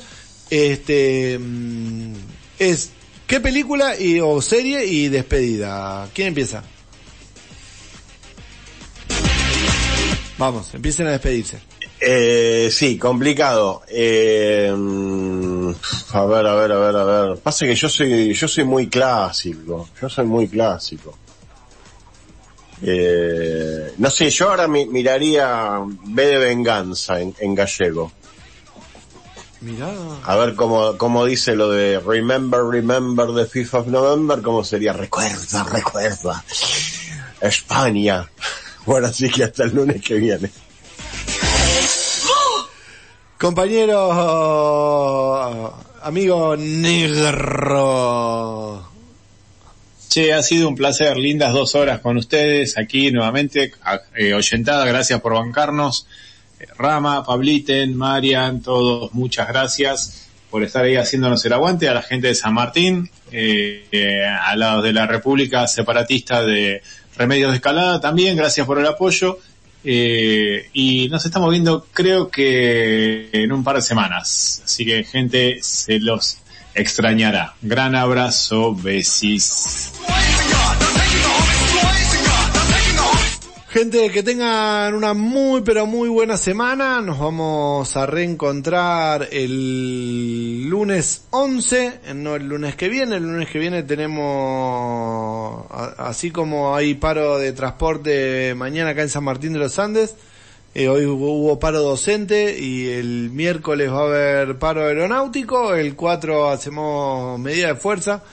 C: Este mm, es qué película y o serie y despedida. ¿Quién empieza? Vamos, empiecen a despedirse.
D: Eh, sí, complicado. Eh, mm, a ver, a ver, a ver, a ver. Pasa que yo soy, yo soy muy clásico. Yo soy muy clásico. Eh, no sé, yo ahora mi- miraría B de Venganza en, en gallego.
C: Mirá.
D: A ver cómo, cómo dice lo de Remember, Remember the 5th of November, cómo sería Recuerda, recuerda. España. Bueno, así que hasta el lunes que viene.
C: Compañero, amigo negro.
F: Che, ha sido un placer, lindas dos horas con ustedes aquí nuevamente, a- eh, oyentada, gracias por bancarnos. Rama, Pabliten, Marian, todos, muchas gracias por estar ahí haciéndonos el aguante, a la gente de San Martín, eh, eh, a los de la República Separatista de Remedios de Escalada también, gracias por el apoyo. Eh, y nos estamos viendo creo que en un par de semanas. Así que gente, se los extrañará. Gran abrazo, besis.
C: Gente, que tengan una muy pero muy buena semana. Nos vamos a reencontrar el lunes 11, eh, no el lunes que viene. El lunes que viene tenemos, así como hay paro de transporte mañana acá en San Martín de los Andes, eh, hoy hubo, hubo paro docente y el miércoles va a haber paro aeronáutico. El 4 hacemos medida de fuerza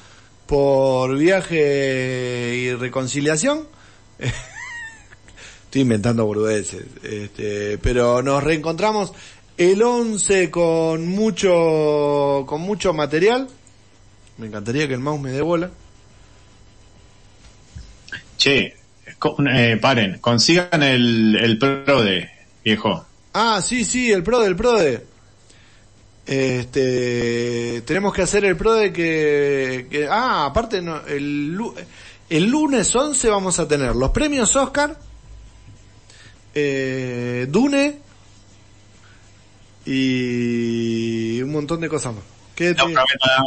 C: por viaje y reconciliación. Estoy inventando boludeces, este, pero nos reencontramos el 11 con mucho, con mucho material. Me encantaría que el mouse me dé bola.
F: Che, eh, paren, consigan el, el PRODE, viejo.
C: Ah, sí, sí, el PRODE, el PRODE. Este, tenemos que hacer el PRODE que, que ah, aparte no, el, el lunes 11 vamos a tener los premios Oscar, eh, Dune y un montón de cosas más. ¿Qué te-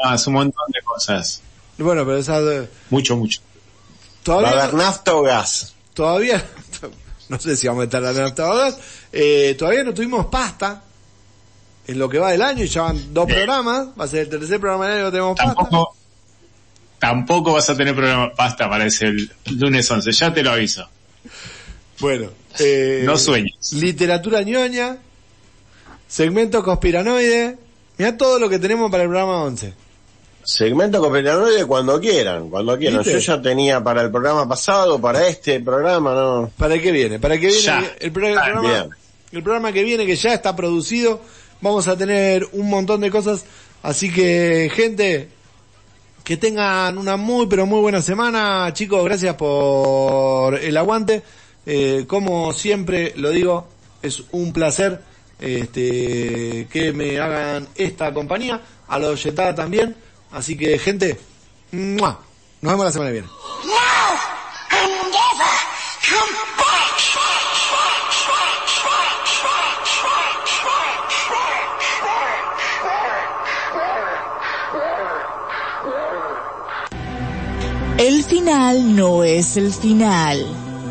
F: más, un montón de cosas.
C: Bueno, pero esa,
F: Mucho, mucho.
D: ¿Va a
C: todavía,
D: haber nafta o gas?
C: todavía, no sé si vamos a estar la nafta eh, todavía no tuvimos pasta en lo que va del año y ya van dos programas, va a ser el tercer programa del año que tenemos pasta.
F: Tampoco, tampoco vas a tener programa pasta para ese el lunes 11, ya te lo aviso.
C: Bueno, eh,
F: No sueñes.
C: Literatura ñoña, segmento conspiranoide, mira todo lo que tenemos para el programa 11.
D: Segmento cooperanoide cuando quieran, cuando quieran.
C: ¿Viste?
D: Yo ya tenía para el programa pasado, para este programa, ¿no?
C: ¿Para el que viene? ¿Para que viene?
F: Ya.
C: El, pro-
F: Ah,
C: programa,
D: bien.
C: el programa que viene, que ya está producido, vamos a tener un montón de cosas. Así que, gente, Que tengan una muy pero muy buena semana, chicos. Gracias por el aguante. Eh, como siempre lo digo, es un placer este, que me hagan esta compañía, a los Yetada también. Así que, gente, ¡mua! nos vemos la semana que viene.
A: El final no es el final